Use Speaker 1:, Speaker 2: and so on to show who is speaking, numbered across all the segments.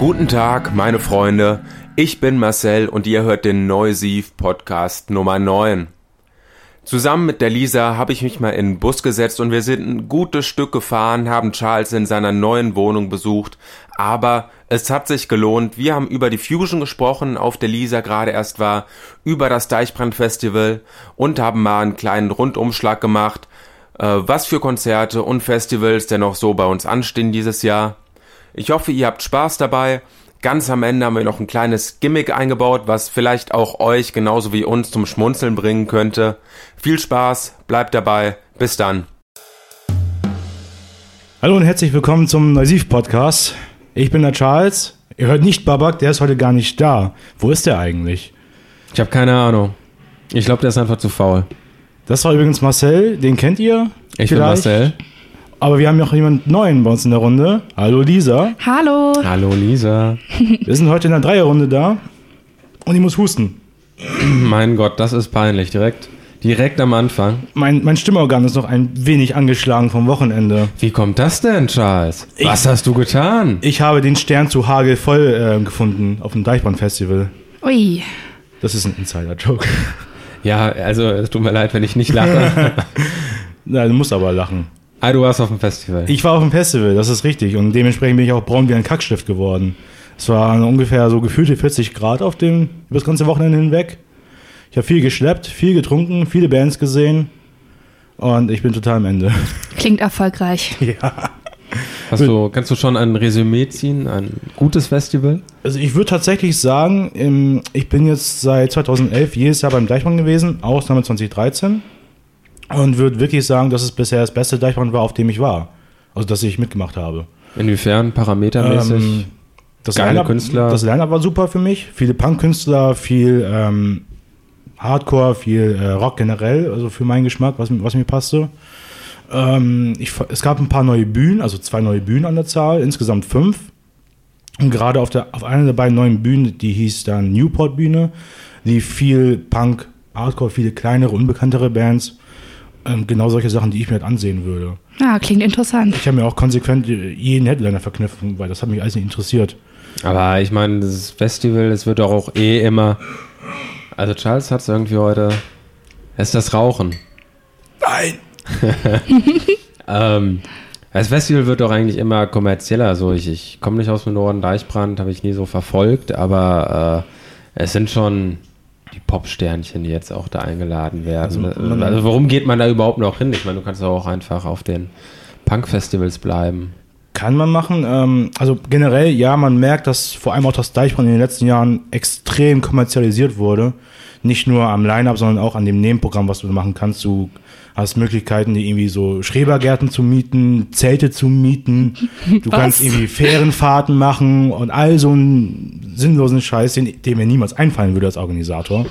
Speaker 1: Guten Tag, meine Freunde. Ich bin Marcel und ihr hört den Neusiv Podcast Nummer 9. Zusammen mit der Lisa habe ich mich mal in den Bus gesetzt und wir sind ein gutes Stück gefahren, haben Charles in seiner neuen Wohnung besucht, aber es hat sich gelohnt. Wir haben über die Fusion gesprochen, auf der Lisa gerade erst war, über das Deichbrand Festival und haben mal einen kleinen Rundumschlag gemacht, äh, was für Konzerte und Festivals denn noch so bei uns anstehen dieses Jahr. Ich hoffe, ihr habt Spaß dabei. Ganz am Ende haben wir noch ein kleines Gimmick eingebaut, was vielleicht auch euch genauso wie uns zum Schmunzeln bringen könnte. Viel Spaß, bleibt dabei, bis dann.
Speaker 2: Hallo und herzlich willkommen zum Neusiv Podcast. Ich bin der Charles. Ihr hört nicht Babak, der ist heute gar nicht da. Wo ist der eigentlich?
Speaker 1: Ich habe keine Ahnung. Ich glaube, der ist einfach zu faul.
Speaker 2: Das war übrigens Marcel, den kennt ihr?
Speaker 1: Ich bin Marcel.
Speaker 2: Aber wir haben noch jemanden neuen bei uns in der Runde. Hallo Lisa.
Speaker 3: Hallo.
Speaker 1: Hallo Lisa.
Speaker 2: Wir sind heute in der Dreierrunde da und ich muss husten.
Speaker 1: mein Gott, das ist peinlich. Direkt, direkt am Anfang.
Speaker 2: Mein, mein Stimmorgan ist noch ein wenig angeschlagen vom Wochenende.
Speaker 1: Wie kommt das denn, Charles?
Speaker 2: Ich-
Speaker 1: Was hast du getan?
Speaker 2: Ich habe den Stern zu Hagel voll äh, gefunden auf dem Deichbrand-Festival.
Speaker 3: Ui.
Speaker 2: Das ist ein Insider-Joke.
Speaker 1: Ja, also es tut mir leid, wenn ich nicht lache.
Speaker 2: Na, du musst aber lachen.
Speaker 1: Ah, du warst auf dem Festival.
Speaker 2: Ich war auf dem Festival, das ist richtig. Und dementsprechend bin ich auch braun wie ein Kackstift geworden. Es waren ungefähr so gefühlte 40 Grad auf dem, über das ganze Wochenende hinweg. Ich habe viel geschleppt, viel getrunken, viele Bands gesehen. Und ich bin total am Ende.
Speaker 3: Klingt erfolgreich.
Speaker 2: ja.
Speaker 1: Hast du, kannst du schon ein Resümee ziehen? Ein gutes Festival?
Speaker 2: Also ich würde tatsächlich sagen, ich bin jetzt seit 2011 jedes Jahr beim Deichmann gewesen, Ausnahme 2013. Und würde wirklich sagen, dass es bisher das beste Deichmann war, auf dem ich war. Also dass ich mitgemacht habe.
Speaker 1: Inwiefern? Parametermäßig?
Speaker 2: Ähm, das
Speaker 1: Geile Künstler.
Speaker 2: Das Line-Up war super für mich. Viele Punk-Künstler, viel ähm, Hardcore, viel äh, Rock generell, also für meinen Geschmack, was, mir- was mir passte. Ähm, ich, es gab ein paar neue Bühnen, also zwei neue Bühnen an der Zahl, insgesamt fünf. Und gerade auf, der, auf einer der beiden neuen Bühnen, die hieß dann Newport-Bühne, die viel Punk, Hardcore, viele kleinere, unbekanntere Bands, ähm, genau solche Sachen, die ich mir halt ansehen würde.
Speaker 3: Ja, klingt interessant.
Speaker 2: Ich habe mir auch konsequent jeden Headliner verkniffen, weil das hat mich alles nicht interessiert.
Speaker 1: Aber ich meine, das Festival, es wird doch auch eh immer. Also Charles hat es irgendwie heute. Es ist das Rauchen.
Speaker 2: Nein!
Speaker 1: Ähm, das Festival wird doch eigentlich immer kommerzieller. So, ich, ich komme nicht aus dem Norden, Deichbrand habe ich nie so verfolgt, aber äh, es sind schon die Popsternchen, die jetzt auch da eingeladen werden.
Speaker 2: Also, man-
Speaker 1: also warum geht man da überhaupt noch hin? Ich meine, du kannst auch einfach auf den Punk-Festivals bleiben.
Speaker 2: Kann man machen. Ähm, also generell, ja, man merkt, dass vor allem auch das Deichbrand in den letzten Jahren extrem kommerzialisiert wurde. Nicht nur am Line-Up, sondern auch an dem Nebenprogramm, was du machen kannst. Du hast Möglichkeiten, die irgendwie so Schrebergärten zu mieten, Zelte zu mieten. Du
Speaker 3: Was?
Speaker 2: kannst irgendwie Fährenfahrten machen und all so einen sinnlosen Scheiß, den, den mir niemals einfallen würde als Organisator.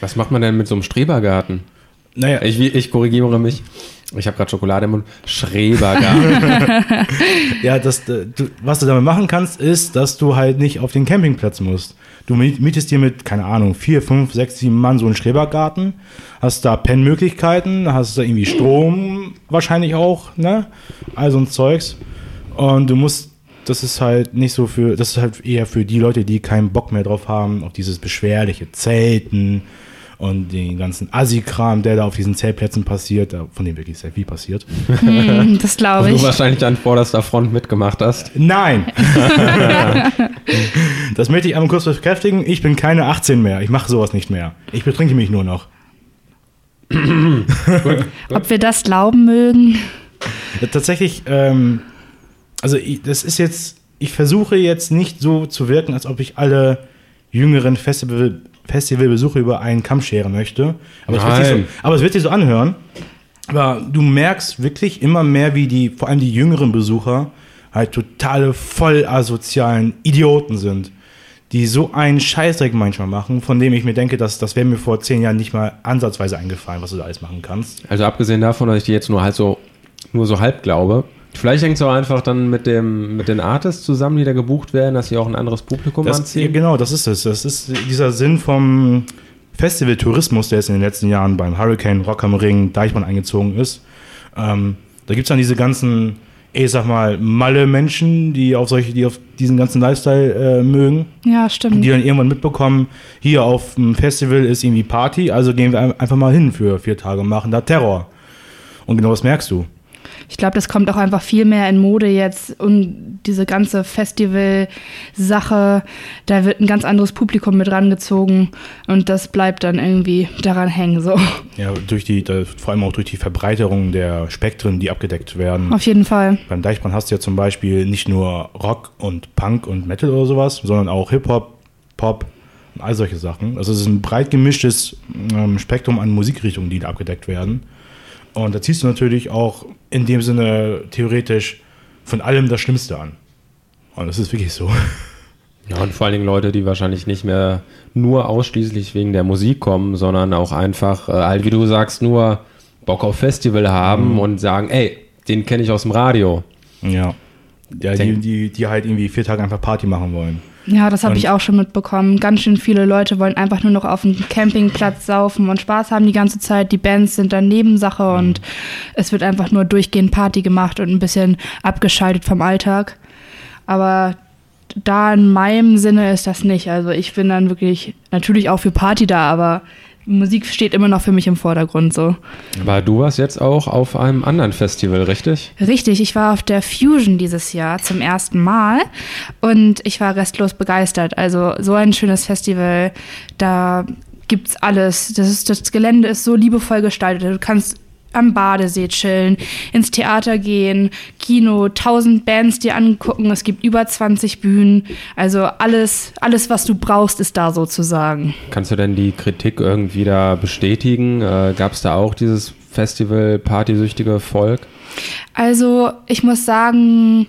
Speaker 1: Was macht man denn mit so einem Strebergarten?
Speaker 2: Naja,
Speaker 1: Ich, ich korrigiere mich. Ich habe gerade Schokolade im Mund. Schrebergarten.
Speaker 2: Ja, das, äh, du, was du damit machen kannst, ist, dass du halt nicht auf den Campingplatz musst. Du miet- mietest dir mit, keine Ahnung, vier, fünf, sechs, sieben Mann so einen Schrebergarten, hast da Pennmöglichkeiten, hast da irgendwie Strom wahrscheinlich auch, ne? All so ein Zeugs. Und du musst, das ist halt nicht so für, das ist halt eher für die Leute, die keinen Bock mehr drauf haben, auf dieses beschwerliche Zelten und den ganzen Assi-Kram, der da auf diesen Zeltplätzen passiert, äh, von dem wirklich sehr viel passiert.
Speaker 3: Hm, das glaube ich.
Speaker 1: du wahrscheinlich an vorderster Front mitgemacht hast.
Speaker 2: Nein! das möchte ich einmal kurz bekräftigen. Ich bin keine 18 mehr. Ich mache sowas nicht mehr. Ich betrinke mich nur noch.
Speaker 3: Ob wir das glauben mögen?
Speaker 2: Tatsächlich, ähm, also ich, das ist jetzt, ich versuche jetzt nicht so zu wirken, als ob ich alle jüngeren Festival, Festivalbesucher über einen Kamm scheren möchte. Aber es, wird sich so, aber es wird sich so anhören. Aber du merkst wirklich immer mehr, wie die, vor allem die jüngeren Besucher, halt totale voll asozialen Idioten sind. Die so einen Scheißdreck manchmal machen, von dem ich mir denke, dass das wäre mir vor zehn Jahren nicht mal ansatzweise eingefallen, was du da alles machen kannst.
Speaker 1: Also abgesehen davon, dass ich die jetzt nur halt so, nur so halb glaube. Vielleicht hängt es auch einfach dann mit dem, mit den Artists zusammen, die da gebucht werden, dass sie auch ein anderes Publikum
Speaker 2: Das, ja,
Speaker 1: anziehen.
Speaker 2: genau, das ist es. Das ist dieser Sinn vom Festival-Tourismus, der jetzt in den letzten Jahren beim Hurricane, Rock am Ring, Deichmann eingezogen ist. Ähm, da gibt es dann diese ganzen ich sag mal, Malle-Menschen, die auf solche, die auf diesen ganzen Lifestyle äh, mögen,
Speaker 3: Ja, stimmt.
Speaker 2: die dann irgendwann mitbekommen, hier auf dem Festival ist irgendwie Party, also gehen wir ein- einfach mal hin für vier Tage und machen da Terror. Und genau das merkst du.
Speaker 3: Ich glaube, das kommt auch einfach viel mehr in Mode jetzt und diese ganze Festival-Sache, da wird ein ganz anderes Publikum mit rangezogen und das bleibt dann irgendwie daran hängen. So.
Speaker 2: Ja, durch die, vor allem auch durch die Verbreiterung der Spektren, die abgedeckt werden.
Speaker 3: Auf jeden Fall.
Speaker 2: Beim Deichbrand hast du ja zum Beispiel nicht nur Rock und Punk und Metal oder sowas, sondern auch Hip-Hop, Pop und all solche Sachen. Also es ist ein breit gemischtes ähm, Spektrum an Musikrichtungen, die da abgedeckt werden. Und da ziehst du natürlich auch in dem Sinne theoretisch von allem das Schlimmste an. Und das ist wirklich so.
Speaker 1: Ja, und vor allen Dingen Leute, die wahrscheinlich nicht mehr nur ausschließlich wegen der Musik kommen, sondern auch einfach, äh, halt wie du sagst, nur Bock auf Festival haben und sagen, ey, den kenne ich aus dem Radio.
Speaker 2: Ja. Ja, die, die, die halt irgendwie vier Tage einfach Party machen wollen.
Speaker 3: Ja, das habe ich auch schon mitbekommen. Ganz schön viele Leute wollen einfach nur noch auf dem Campingplatz saufen und Spaß haben die ganze Zeit. Die Bands sind dann Nebensache und es wird einfach nur durchgehend Party gemacht und ein bisschen abgeschaltet vom Alltag. Aber da in meinem Sinne ist das nicht. Also ich bin dann wirklich natürlich auch für Party da, aber Musik steht immer noch für mich im Vordergrund so.
Speaker 1: Aber du warst jetzt auch auf einem anderen Festival, richtig?
Speaker 3: Richtig, ich war auf der Fusion dieses Jahr zum ersten Mal und ich war restlos begeistert. Also so ein schönes Festival, da gibt's alles. Das, ist, das Gelände ist so liebevoll gestaltet. Du kannst am Badesee chillen, ins Theater gehen, Kino, tausend Bands dir angucken. Es gibt über 20 Bühnen. Also alles, alles, was du brauchst, ist da sozusagen.
Speaker 1: Kannst du denn die Kritik irgendwie da bestätigen? Äh, Gab es da auch dieses Festival partysüchtige Volk?
Speaker 3: Also ich muss sagen,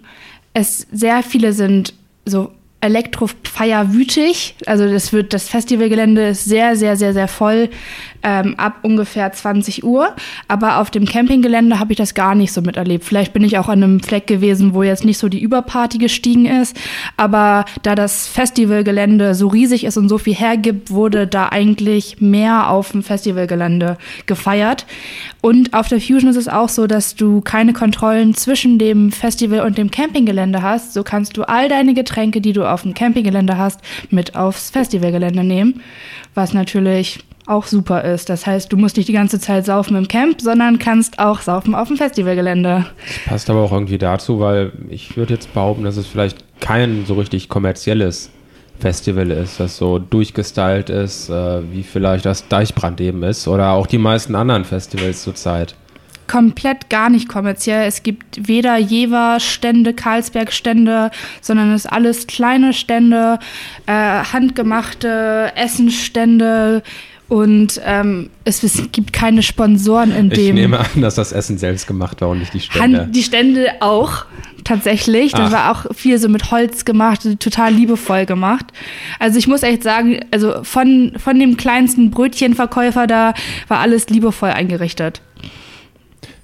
Speaker 3: es sehr viele sind so elektrofeierwütig. Also das wird das Festivalgelände ist sehr sehr sehr sehr voll ähm, ab ungefähr 20 Uhr. Aber auf dem Campinggelände habe ich das gar nicht so miterlebt. Vielleicht bin ich auch an einem Fleck gewesen, wo jetzt nicht so die Überparty gestiegen ist. Aber da das Festivalgelände so riesig ist und so viel hergibt, wurde da eigentlich mehr auf dem Festivalgelände gefeiert. Und auf der Fusion ist es auch so, dass du keine Kontrollen zwischen dem Festival und dem Campinggelände hast. So kannst du all deine Getränke, die du auf dem Campinggelände hast, mit aufs Festivalgelände nehmen. Was natürlich auch super ist. Das heißt, du musst nicht die ganze Zeit saufen im Camp, sondern kannst auch saufen auf dem Festivalgelände.
Speaker 1: Passt aber auch irgendwie dazu, weil ich würde jetzt behaupten, dass es vielleicht kein so richtig kommerzielles Festival ist, das so durchgestylt ist, äh, wie vielleicht das Deichbrand eben ist oder auch die meisten anderen Festivals zurzeit.
Speaker 3: komplett gar nicht kommerziell. Es gibt weder Jever-Stände, Karlsberg-Stände, sondern es ist alles kleine Stände, äh, handgemachte Essensstände und ähm, es, es gibt keine Sponsoren in
Speaker 1: Ich
Speaker 3: dem.
Speaker 1: nehme an, dass das Essen selbst gemacht war und nicht die Stände.
Speaker 3: Die Stände auch, tatsächlich. Das
Speaker 1: Ach.
Speaker 3: war auch viel so mit Holz gemacht, total liebevoll gemacht. Also ich muss echt sagen, also von, von dem kleinsten Brötchenverkäufer da war alles liebevoll eingerichtet.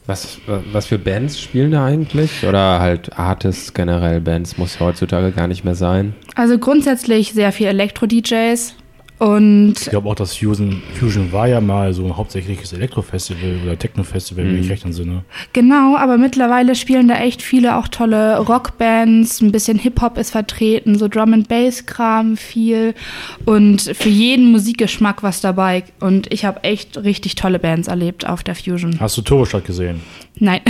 Speaker 1: Was, was für Bands spielen da eigentlich? Oder halt Artists generell, Bands muss heutzutage gar nicht mehr sein.
Speaker 3: Also grundsätzlich sehr viel Elektro-DJs und
Speaker 2: Ich glaube auch, das Fusion, Fusion war ja mal so ein hauptsächliches Elektro-Festival oder Techno-Festival, wenn ich recht entsinne.
Speaker 3: genau, aber mittlerweile spielen da echt viele auch tolle Rockbands, ein bisschen Hip-Hop ist vertreten, so Drum and Bass-Kram viel und für jeden Musikgeschmack was dabei und ich habe echt richtig tolle Bands erlebt auf der Fusion.
Speaker 2: Hast du Turbostadt gesehen?
Speaker 3: Nein,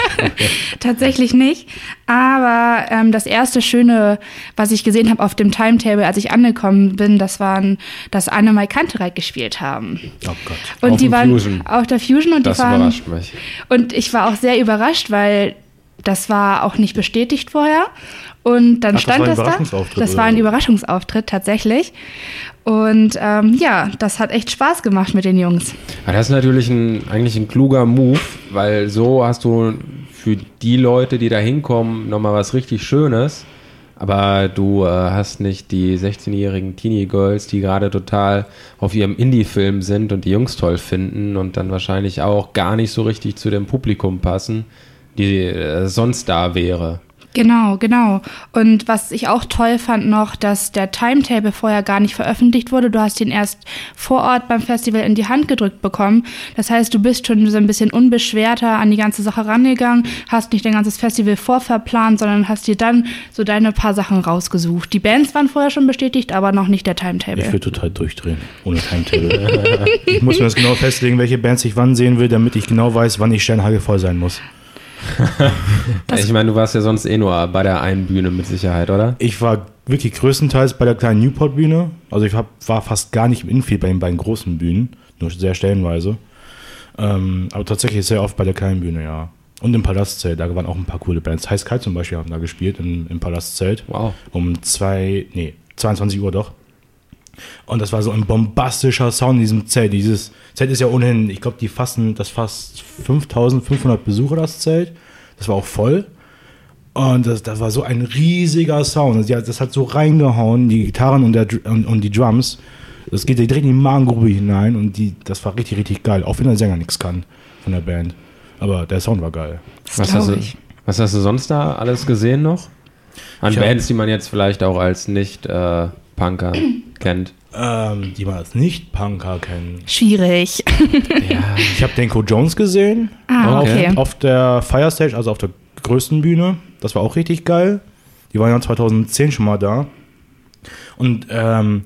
Speaker 3: tatsächlich nicht. Aber ähm, das erste Schöne, was ich gesehen habe auf dem Timetable, als ich angekommen bin, das waren, dass Anne Mai Kantereit gespielt haben.
Speaker 2: Oh Gott.
Speaker 3: Und
Speaker 1: Auf
Speaker 3: die waren
Speaker 1: Fusion.
Speaker 3: auf der Fusion und
Speaker 1: Das
Speaker 3: die waren.
Speaker 1: überrascht mich.
Speaker 3: Und ich war auch sehr überrascht, weil das war auch nicht bestätigt vorher. Und dann
Speaker 2: Ach, das
Speaker 3: stand
Speaker 2: war ein
Speaker 3: das da.
Speaker 2: Überraschungsauftritt,
Speaker 3: Das
Speaker 2: oder
Speaker 3: war ein
Speaker 2: was?
Speaker 3: Überraschungsauftritt tatsächlich. Und ähm, ja, das hat echt Spaß gemacht mit den Jungs.
Speaker 1: Aber das ist natürlich ein, eigentlich ein kluger Move, weil so hast du für die Leute, die da hinkommen, nochmal was richtig Schönes. Aber du äh, hast nicht die 16-jährigen Teenie-Girls, die gerade total auf ihrem Indie-Film sind und die Jungs toll finden und dann wahrscheinlich auch gar nicht so richtig zu dem Publikum passen, die äh, sonst da wäre.
Speaker 3: Genau, genau. Und was ich auch toll fand noch, dass der Timetable vorher gar nicht veröffentlicht wurde. Du hast ihn erst vor Ort beim Festival in die Hand gedrückt bekommen. Das heißt, du bist schon so ein bisschen unbeschwerter an die ganze Sache rangegangen, hast nicht dein ganzes Festival vorverplant, sondern hast dir dann so deine paar Sachen rausgesucht. Die Bands waren vorher schon bestätigt, aber noch nicht der Timetable.
Speaker 2: Ich würde total durchdrehen, ohne Timetable. ich muss mir das genau festlegen, welche Bands ich wann sehen will, damit ich genau weiß, wann ich Sternhage voll sein muss.
Speaker 1: ich meine, du warst ja sonst eh nur bei der einen Bühne mit Sicherheit, oder?
Speaker 2: Ich war wirklich größtenteils bei der kleinen Newport-Bühne. Also ich hab, war fast gar nicht im Infield bei den beiden großen Bühnen, nur sehr stellenweise. Ähm, aber tatsächlich sehr oft bei der kleinen Bühne, ja. Und im Palastzelt, da waren auch ein paar coole Bands. Heiß Kalt zum Beispiel haben da gespielt im, im Palastzelt.
Speaker 1: Wow.
Speaker 2: Um zwei, nee, 22 Uhr doch. Und das war so ein bombastischer Sound in diesem Zelt. Dieses Zelt ist ja ohnehin, ich glaube, die fassen das fast 5500 Besucher, das Zelt. Das war auch voll. Und das, das war so ein riesiger Sound. Das, das hat so reingehauen, die Gitarren und, der, und, und die Drums. Das geht direkt in die Magengrube hinein und die, das war richtig, richtig geil. Auch wenn der Sänger nichts kann von der Band. Aber der Sound war geil.
Speaker 1: Was hast, du, was hast du sonst da alles gesehen noch? An ich Bands, die man jetzt vielleicht auch als nicht äh, Punker kennt.
Speaker 2: Ähm, die man als Nicht-Punker kennt.
Speaker 3: Schwierig.
Speaker 2: ja, ich habe Denko Jones gesehen.
Speaker 3: Ah, okay.
Speaker 2: Auf, auf der Firestage, also auf der größten Bühne. Das war auch richtig geil. Die waren ja 2010 schon mal da. Und ähm,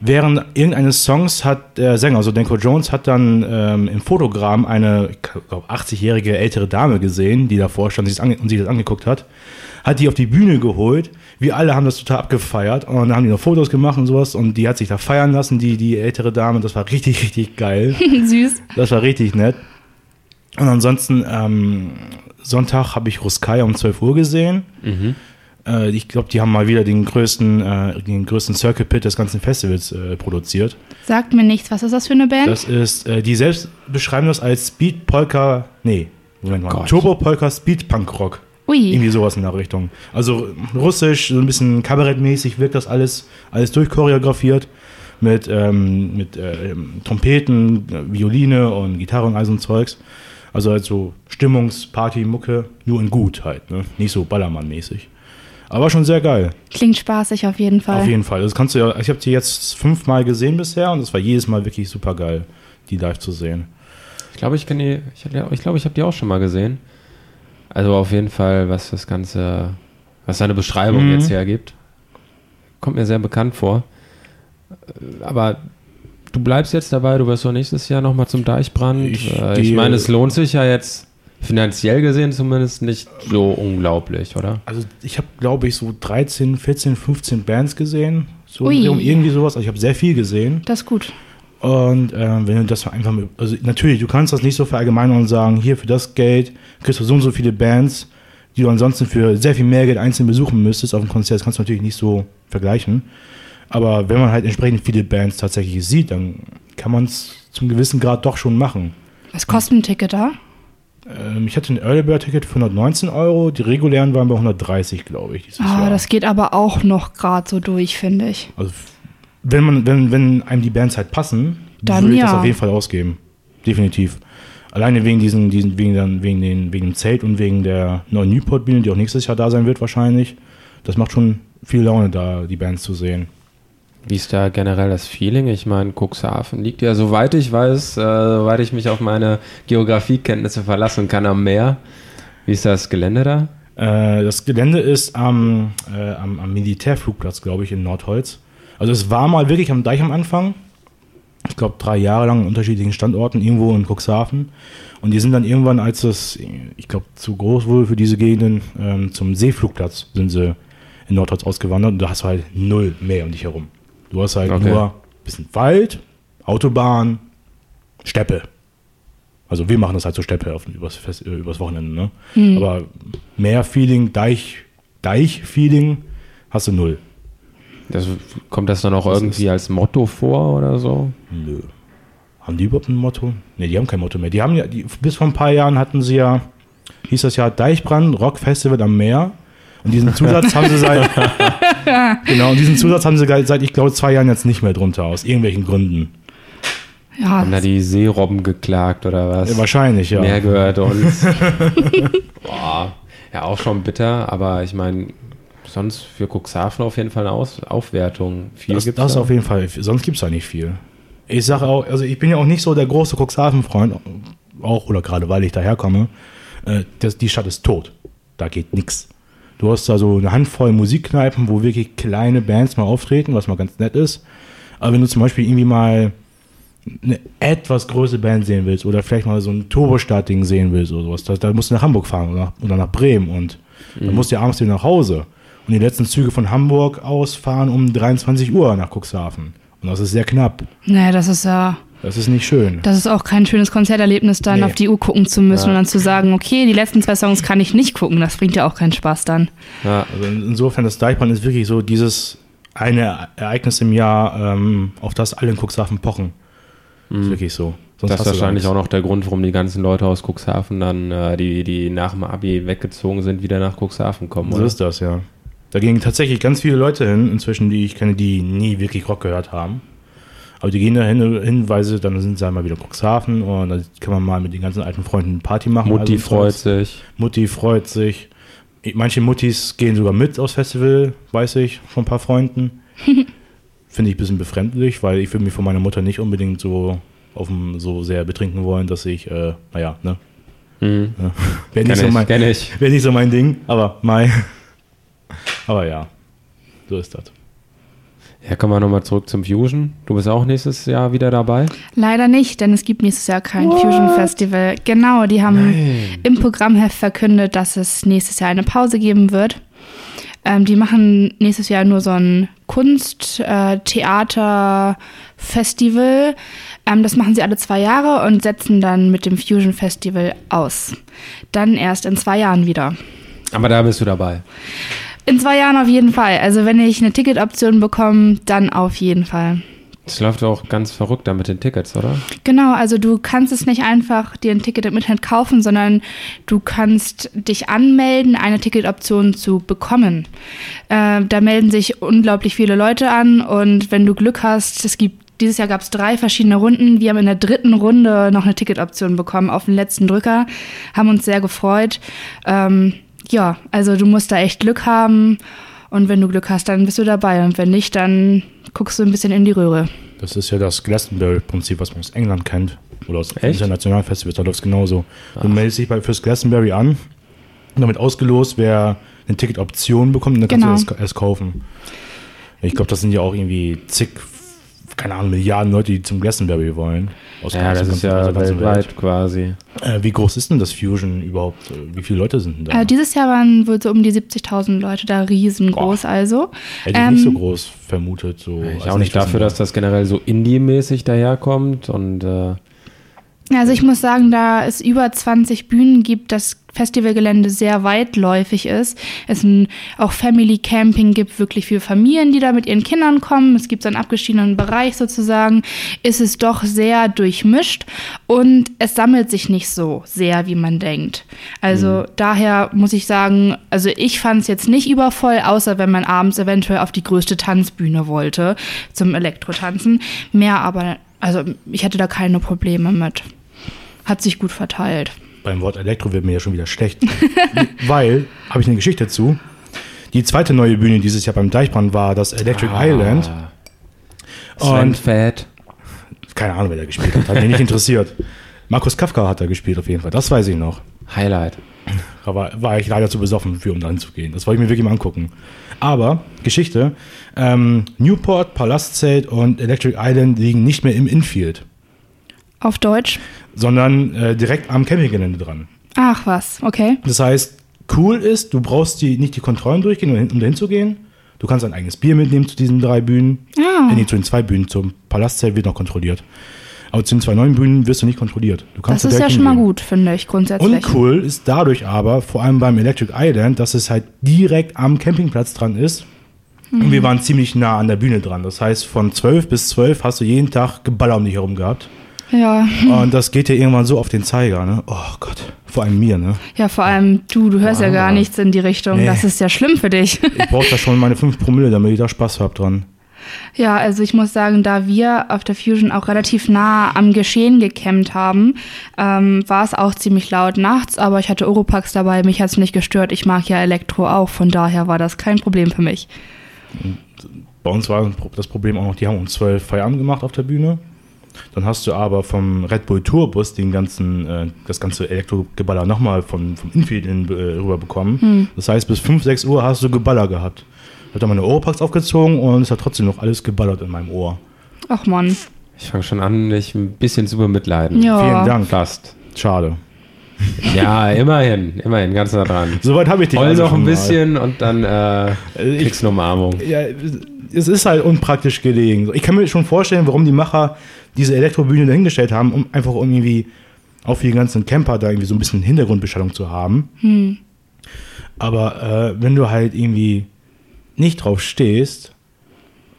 Speaker 2: während irgendeines Songs hat der Sänger, also Denko Jones, hat dann ähm, im Fotogramm eine, ich glaube, 80-jährige ältere Dame gesehen, die davor stand und sich das angeguckt hat. Hat die auf die Bühne geholt wir alle haben das total abgefeiert und dann haben die noch Fotos gemacht und sowas und die hat sich da feiern lassen, die, die ältere Dame. Das war richtig, richtig geil.
Speaker 3: Süß.
Speaker 2: Das war richtig nett. Und ansonsten, ähm, Sonntag habe ich Ruskaya um 12 Uhr gesehen. Mhm. Äh, ich glaube, die haben mal wieder den größten, äh, den größten Circle Pit des ganzen Festivals äh, produziert.
Speaker 3: Sagt mir nichts. Was ist das für eine Band?
Speaker 2: Das ist, äh, die selbst beschreiben das als Speed Polka, nee, Moment mal, Turbo Polka Speed Punk Rock.
Speaker 3: Ui.
Speaker 2: Irgendwie sowas in der Richtung. Also russisch, so ein bisschen kabarettmäßig wirkt das alles, alles durchchoreografiert mit, ähm, mit äh, Trompeten, Violine und Gitarre und all so ein Zeugs. Also halt so Stimmungsparty-Mucke, nur in gut halt, ne? Nicht so Ballermann-mäßig. Aber schon sehr geil.
Speaker 3: Klingt spaßig auf jeden Fall.
Speaker 2: Auf jeden Fall. Das kannst du ja, ich habe die jetzt fünfmal gesehen bisher und es war jedes Mal wirklich super geil, die live zu sehen.
Speaker 1: Ich glaube, ich kenne die, ich, ich glaube, ich habe die auch schon mal gesehen. Also auf jeden Fall, was das Ganze, was seine Beschreibung mhm. jetzt hergibt, kommt mir sehr bekannt vor. Aber du bleibst jetzt dabei, du wirst doch nächstes Jahr nochmal zum Deichbrand. Ich, äh, ich meine, es lohnt sich ja jetzt finanziell gesehen zumindest nicht so unglaublich, oder?
Speaker 2: Also ich habe, glaube ich, so 13, 14, 15 Bands gesehen. So Ui. irgendwie sowas. Also ich habe sehr viel gesehen.
Speaker 3: Das ist gut.
Speaker 2: Und äh, wenn du das einfach, also natürlich, du kannst das nicht so verallgemeinern und sagen, hier für das Geld kriegst du so und so viele Bands, die du ansonsten für sehr viel mehr Geld einzeln besuchen müsstest auf dem Konzert. Das kannst du natürlich nicht so vergleichen. Aber wenn man halt entsprechend viele Bands tatsächlich sieht, dann kann man es zum gewissen Grad doch schon machen.
Speaker 3: Was kostet ein Ticket da?
Speaker 2: Ähm, ich hatte ein Early Bird Ticket für 119 Euro, die regulären waren bei 130, glaube ich.
Speaker 3: Ah, oh, das geht aber auch noch gerade so durch, finde ich.
Speaker 2: Also wenn man, wenn, wenn einem die Bands halt passen,
Speaker 3: dann
Speaker 2: würde ich
Speaker 3: ja.
Speaker 2: das auf jeden Fall ausgeben. Definitiv. Alleine wegen diesen, diesen, wegen dann, wegen den, wegen dem Zelt und wegen der neuen Newport-Bühne, die auch nächstes Jahr da sein wird wahrscheinlich. Das macht schon viel Laune, da die Bands zu sehen.
Speaker 1: Wie ist da generell das Feeling? Ich meine, Cuxhaven liegt ja, soweit ich weiß, äh, soweit ich mich auf meine Geografiekenntnisse verlassen kann, am Meer. Wie ist das Gelände da?
Speaker 2: Äh, das Gelände ist am, äh, am, am Militärflugplatz, glaube ich, in Nordholz. Also es war mal wirklich am Deich am Anfang. Ich glaube, drei Jahre lang an unterschiedlichen Standorten, irgendwo in Cuxhaven. Und die sind dann irgendwann, als es, ich glaube, zu groß wurde für diese Gegenden, ähm, zum Seeflugplatz sind sie in Nordholz ausgewandert und da hast du halt null mehr um dich herum. Du hast halt okay. nur ein bisschen Wald, Autobahn, Steppe. Also wir machen das halt so Steppe auf, übers, Fest, äh, übers Wochenende, ne? Mhm. Aber mehr Feeling, Deich, Deich-Feeling hast du null.
Speaker 1: Das, kommt das dann auch das irgendwie als Motto vor oder so?
Speaker 2: Nö. Haben die überhaupt ein Motto? Ne, die haben kein Motto mehr. Die haben ja, die, bis vor ein paar Jahren hatten sie ja, hieß das ja Deichbrand, Rock Festival am Meer. Und diesen Zusatz haben sie seit, genau, und diesen Zusatz haben sie seit, ich glaube, zwei Jahren jetzt nicht mehr drunter, aus irgendwelchen Gründen.
Speaker 1: Ja, haben da die Seerobben geklagt oder was?
Speaker 2: Ja, wahrscheinlich, ja.
Speaker 1: Mehr gehört uns. Boah. Ja, auch schon bitter, aber ich meine, sonst für Cuxhaven auf jeden Fall eine Aus Aufwertung. Viel
Speaker 2: Das,
Speaker 1: gibt's
Speaker 2: das
Speaker 1: da?
Speaker 2: auf jeden Fall. Sonst gibt es da nicht viel. Ich sage auch, also ich bin ja auch nicht so der große Cuxhaven-Freund, auch oder gerade weil ich daherkomme. Äh, das, die Stadt ist tot. Da geht nichts. Du hast da so eine Handvoll Musikkneipen, wo wirklich kleine Bands mal auftreten, was mal ganz nett ist. Aber wenn du zum Beispiel irgendwie mal eine etwas größere Band sehen willst oder vielleicht mal so ein Turbostadt-Ding sehen willst oder sowas, da, da musst du nach Hamburg fahren oder nach, oder nach Bremen und dann musst du ja abends wieder nach Hause. Und die letzten Züge von Hamburg aus fahren um 23 Uhr nach Cuxhaven. Und das ist sehr knapp.
Speaker 3: Nee, das ist ja,
Speaker 2: Das ist nicht schön.
Speaker 3: das ist auch kein schönes Konzerterlebnis, dann
Speaker 2: Nee.
Speaker 3: auf die Uhr gucken zu müssen und dann zu sagen, okay, die letzten zwei Songs kann ich nicht gucken. Das bringt ja auch keinen Spaß dann.
Speaker 1: Ja,
Speaker 2: Also in- insofern, das Deichbrand ist wirklich so dieses eine Ereignis im Jahr, ähm, auf das alle in Cuxhaven pochen. Ist wirklich so. Sonst
Speaker 1: das ist wahrscheinlich auch noch der Grund, warum die ganzen Leute aus Cuxhaven dann, äh, die, die nach dem Abi weggezogen sind, wieder nach Cuxhaven kommen,
Speaker 2: So
Speaker 1: oder?
Speaker 2: ist das, ja. Da gehen tatsächlich ganz viele Leute hin, inzwischen, die ich kenne, die nie wirklich Rock gehört haben. Aber die gehen da hin, hin weil sie, dann sind sie einmal wieder in Cuxhaven und dann kann man mal mit den ganzen alten Freunden Party machen.
Speaker 1: Mutti
Speaker 2: Also,
Speaker 1: freut sich.
Speaker 2: Mutti freut sich. Manche Muttis gehen sogar mit aufs Festival, weiß ich, von ein paar Freunden. Finde ich ein bisschen befremdlich, weil ich würde mich von meiner Mutter nicht unbedingt so auf dem, so sehr betrinken wollen, dass ich, äh, naja, ne?
Speaker 1: Mhm.
Speaker 2: Wäre
Speaker 1: Kenn
Speaker 2: nicht, so mein,
Speaker 1: ich.
Speaker 2: wär nicht so mein Ding, aber mein. Aber ja, so ist das.
Speaker 1: Ja, kommen wir nochmal zurück zum Fusion. Du bist auch nächstes Jahr wieder dabei.
Speaker 3: Leider nicht, denn es gibt nächstes Jahr kein Fusion Festival. Genau, die haben im Programmheft verkündet, dass es nächstes Jahr eine Pause geben wird. Ähm, die machen nächstes Jahr nur so ein Kunst-Theater-Festival. ähm, das machen sie alle zwei Jahre und setzen dann mit dem Fusion Festival aus. Dann erst in zwei Jahren wieder.
Speaker 1: Aber da bist du dabei.
Speaker 3: In zwei Jahren auf jeden Fall. Also wenn ich eine Ticketoption bekomme, dann auf jeden Fall.
Speaker 1: Das läuft auch ganz verrückt da mit den Tickets, oder?
Speaker 3: Genau, also du kannst es nicht einfach dir ein Ticket im Internet kaufen, sondern du kannst dich anmelden, eine Ticketoption zu bekommen. Äh, da melden sich unglaublich viele Leute an und wenn du Glück hast, es gibt dieses Jahr gab es drei verschiedene Runden. Wir haben in der dritten Runde noch eine Ticketoption bekommen auf den letzten Drücker, haben uns sehr gefreut. Ähm, ja, also du musst da echt Glück haben und wenn du Glück hast, dann bist du dabei und wenn nicht, dann guckst du ein bisschen in die Röhre.
Speaker 2: Das ist ja das Glastonbury-Prinzip, was man aus England kennt. Oder aus
Speaker 1: Echt?
Speaker 2: internationalen Festivals, da läuft es genauso. Du meldest dich bei, fürs Glastonbury an, und damit ausgelost, wer eine Ticketoption bekommt, dann
Speaker 3: Genau.
Speaker 2: kannst du es erst kaufen. Ich glaube, das sind ja auch irgendwie zig, keine Ahnung, Milliarden Leute, die zum Glastonbury wollen. Aus
Speaker 1: Ja,
Speaker 2: aus
Speaker 1: das
Speaker 2: der
Speaker 1: ist ja weltweit quasi.
Speaker 2: Welt. Äh, wie groß ist denn das Fusion überhaupt? Wie viele Leute sind denn da?
Speaker 3: Äh, dieses Jahr waren wohl so um die 70.000 Leute da, riesengroß also.
Speaker 2: Hätte ich nicht so
Speaker 3: ähm,
Speaker 2: groß vermutet. So,
Speaker 1: Ich auch nicht dafür, dass das generell so Indie-mäßig daherkommt und äh,
Speaker 3: Also ich muss sagen, da es über 20 Bühnen gibt, das Festivalgelände sehr weitläufig ist, es ein, auch Family Camping gibt, wirklich für Familien, die da mit ihren Kindern kommen. Es gibt so einen abgeschiedenen Bereich sozusagen, ist es doch sehr durchmischt und es sammelt sich nicht so sehr, wie man denkt. Also daher muss ich sagen, also ich fand es jetzt nicht übervoll, außer wenn man abends eventuell auf die größte Tanzbühne wollte zum Elektrotanzen. Mehr aber, also ich hatte da keine Probleme mit. Hat sich gut verteilt.
Speaker 2: Beim Wort Elektro wird mir ja schon wieder schlecht. Weil, habe ich eine Geschichte dazu. Die zweite neue Bühne dieses Jahr beim Deichbrand war das Electric Island.
Speaker 1: Sven
Speaker 2: Und
Speaker 1: Fett.
Speaker 2: keine Ahnung, wer da gespielt hat. Hat mich nicht interessiert. Markus Kafka hat da gespielt auf jeden Fall. Das weiß ich noch.
Speaker 1: Highlight.
Speaker 2: Aber war ich leider zu besoffen für, um da hinzugehen. Das wollte ich mir wirklich mal angucken. Aber, Geschichte, ähm, Newport, Palastzelt und Electric Island liegen nicht mehr im Infield,
Speaker 3: Auf Deutsch.
Speaker 2: sondern äh, direkt am Campinggelände dran.
Speaker 3: Ach was, okay.
Speaker 2: Das heißt, cool ist, du brauchst die, nicht die Kontrollen durchgehen, um um dahin zu gehen. Du kannst ein eigenes Bier mitnehmen zu diesen drei Bühnen.
Speaker 3: Ah.
Speaker 2: Äh, nee, zu den zwei Bühnen. Zum Palastzelt wird noch kontrolliert. Aber zu den zwei neuen Bühnen wirst du nicht kontrolliert. Du kannst
Speaker 3: Das
Speaker 2: da
Speaker 3: ist ja schon mal gut, finde ich, grundsätzlich.
Speaker 2: Und cool ist dadurch aber, vor allem beim Electric Island, dass es halt direkt am Campingplatz dran ist. Und
Speaker 3: Mhm.
Speaker 2: wir waren ziemlich nah an der Bühne dran. Das heißt, von 12 bis 12 hast du jeden Tag Geballer um dich herum gehabt.
Speaker 3: Ja.
Speaker 2: Und das geht dir irgendwann so auf den Zeiger, ne? Oh Gott. Vor allem mir, ne?
Speaker 3: ja, vor allem du, du hörst ja gar
Speaker 2: Ah.
Speaker 3: nichts in die Richtung.
Speaker 2: Nee.
Speaker 3: Das ist ja schlimm für dich.
Speaker 2: Ich brauche da schon meine 5 Promille, damit ich da Spaß hab dran.
Speaker 3: Ja, also ich muss sagen, da wir auf der Fusion auch relativ nah am Geschehen gecampt haben, ähm, war es auch ziemlich laut nachts, aber ich hatte Oropax dabei, mich hat es nicht gestört. Ich mag ja Elektro auch, von daher war das kein Problem für mich.
Speaker 2: Bei uns war das Problem auch noch, die haben um 12 Feierabend gemacht auf der Bühne. Dann hast du aber vom Red Bull Tourbus den ganzen, äh, das ganze Elektrogeballer nochmal vom, vom Infield in, äh, rüber bekommen.
Speaker 3: Hm.
Speaker 2: Das heißt, bis 5, 6 Uhr hast du Geballer gehabt. Ich habe dann meine Oropax aufgezogen und es hat trotzdem noch alles geballert in meinem Ohr.
Speaker 3: Ach Mann.
Speaker 1: Ich fange schon an, mich ein bisschen zu bemitleiden.
Speaker 3: Ja.
Speaker 2: Vielen Dank.
Speaker 1: Fast.
Speaker 2: Schade.
Speaker 1: Ja, immerhin, immerhin, ganz nah dran.
Speaker 2: Soweit habe ich dich
Speaker 1: Heul
Speaker 2: also
Speaker 1: noch ein
Speaker 2: mal.
Speaker 1: bisschen und dann äh,
Speaker 2: ich-
Speaker 1: kriegst du eine Umarmung.
Speaker 2: Ja, es ist halt unpraktisch gelegen. Ich kann mir schon vorstellen, warum die Macher diese Elektrobühne dahingestellt haben, um einfach um irgendwie auch für die ganzen Camper da irgendwie so ein bisschen Hintergrundbeschallung zu haben. Aber äh, wenn du halt irgendwie nicht drauf stehst